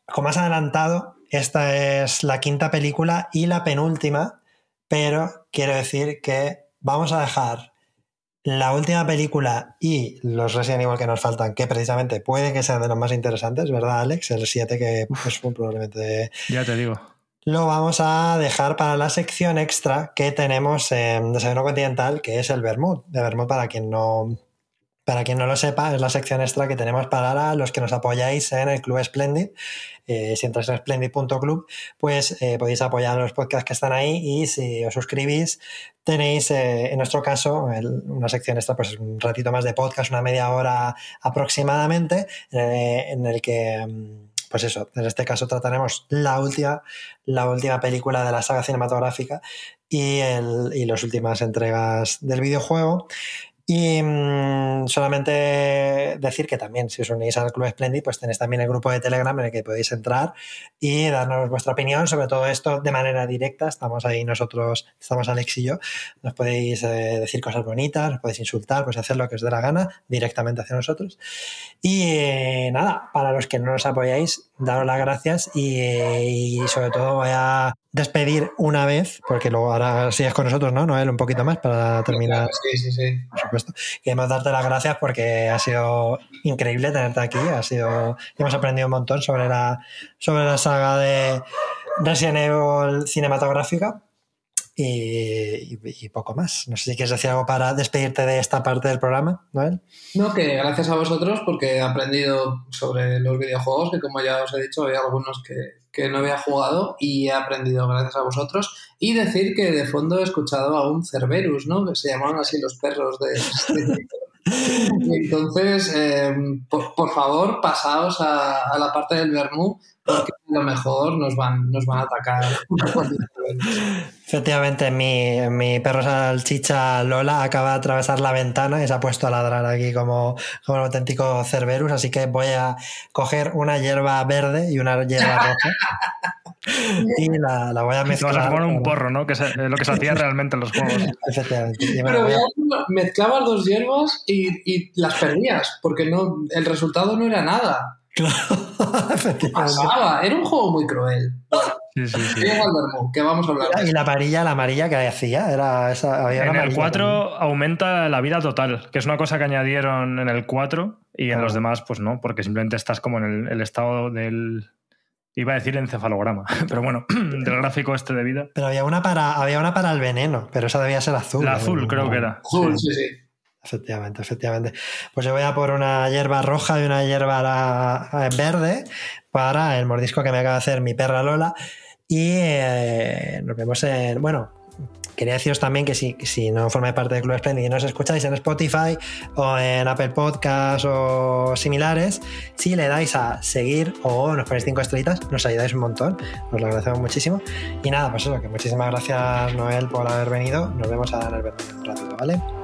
como has adelantado, esta es la quinta película y la penúltima, pero quiero decir que vamos a dejar la última película y los Resident Evil que nos faltan, que precisamente puede que sean de los más interesantes, ¿verdad, Alex? El 7 que es probablemente... Ya te digo lo vamos a dejar para la sección extra que tenemos en Desayuno Continental, que es el Bermud. De Bermud, para quien no, para quien no lo sepa, es la sección extra que tenemos para los que nos apoyáis en el Club Splendid. Eh, si entráis en splendid.club, pues eh, podéis apoyar los podcasts que están ahí y si os suscribís, tenéis, eh, en nuestro caso, una sección extra, pues un ratito más de podcast, una media hora aproximadamente, en el que mm, pues eso, en este caso trataremos la última, la última película de la saga cinematográfica y, el, y las últimas entregas del videojuego. Y mm, solamente decir que también, si os unís al Club Splendid, pues tenéis también el grupo de Telegram en el que podéis entrar y darnos vuestra opinión sobre todo esto de manera directa. Estamos ahí nosotros, estamos Alex y yo. Nos podéis eh, decir cosas bonitas, nos podéis insultar, pues hacer lo que os dé la gana directamente hacia nosotros. Y eh, nada, para los que no nos apoyáis, daros las gracias y, sobre todo voy a despedir una vez, porque luego ahora sigues con nosotros, ¿no, Noel? Un poquito más para terminar. Sí, sí, sí. Por supuesto. Queremos darte las gracias porque ha sido increíble tenerte aquí. Ha sido, hemos aprendido un montón sobre la, sobre la saga de Resident Evil cinematográfica. Y, y, poco más. No sé si quieres decir algo para despedirte de esta parte del programa, Noel. No, que gracias a vosotros porque he aprendido sobre los videojuegos, que como ya os he dicho, hay algunos que, que no había jugado y he aprendido gracias a vosotros. Y decir que de fondo he escuchado a un Cerberus, ¿no? Que se llamaban así los perros de... Entonces, eh, por, favor, pasaos a, la parte del Bermú, porque a lo mejor nos van, nos van a atacar. Efectivamente, mi, mi perro salchicha Lola acaba de atravesar la ventana y se ha puesto a ladrar aquí como, como un auténtico Cerberus, así que voy a coger una hierba verde y una hierba roja. y la, la, voy a mezclar. Vas a poner un porro, ¿no? Que es lo que se hacía realmente en los juegos. Efectivamente. Pero mezclabas dos hierbas y, y, las perdías, porque no, el resultado no era nada. Pasaba, era un juego muy cruel. Sí, sí, sí. que vamos a hablar. Y la amarilla, la amarilla que hacía, era esa. en el 4 aumenta la vida total, que es una cosa que añadieron en el 4 y en los demás, pues no, porque simplemente estás como en el estado del, Iba a decir encefalograma, pero bueno, del gráfico este de vida. Pero había una para, había una para el veneno, pero esa debía ser azul. La azul, creo que era. Azul, sí, sí. Efectivamente, efectivamente. Pues yo voy a por una hierba roja y una hierba eh, verde para el mordisco que me acaba de hacer mi perra Lola. Y eh, nos vemos en. Bueno, Quería deciros también que si, si no formáis parte del Club Splendid y no os escucháis en Spotify o en Apple Podcasts o similares, si le dais a seguir o nos ponéis cinco estrellitas, nos ayudáis un montón, os lo agradecemos muchísimo. Y nada, pues eso, que muchísimas gracias Noel por haber venido. Nos vemos a el un ratito, ¿vale?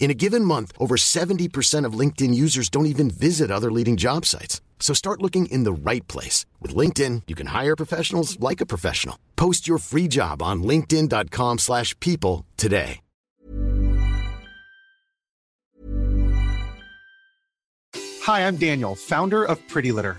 In a given month, over 70% of LinkedIn users don't even visit other leading job sites. So start looking in the right place. With LinkedIn, you can hire professionals like a professional. Post your free job on linkedin.com slash people today. Hi, I'm Daniel, founder of Pretty Litter.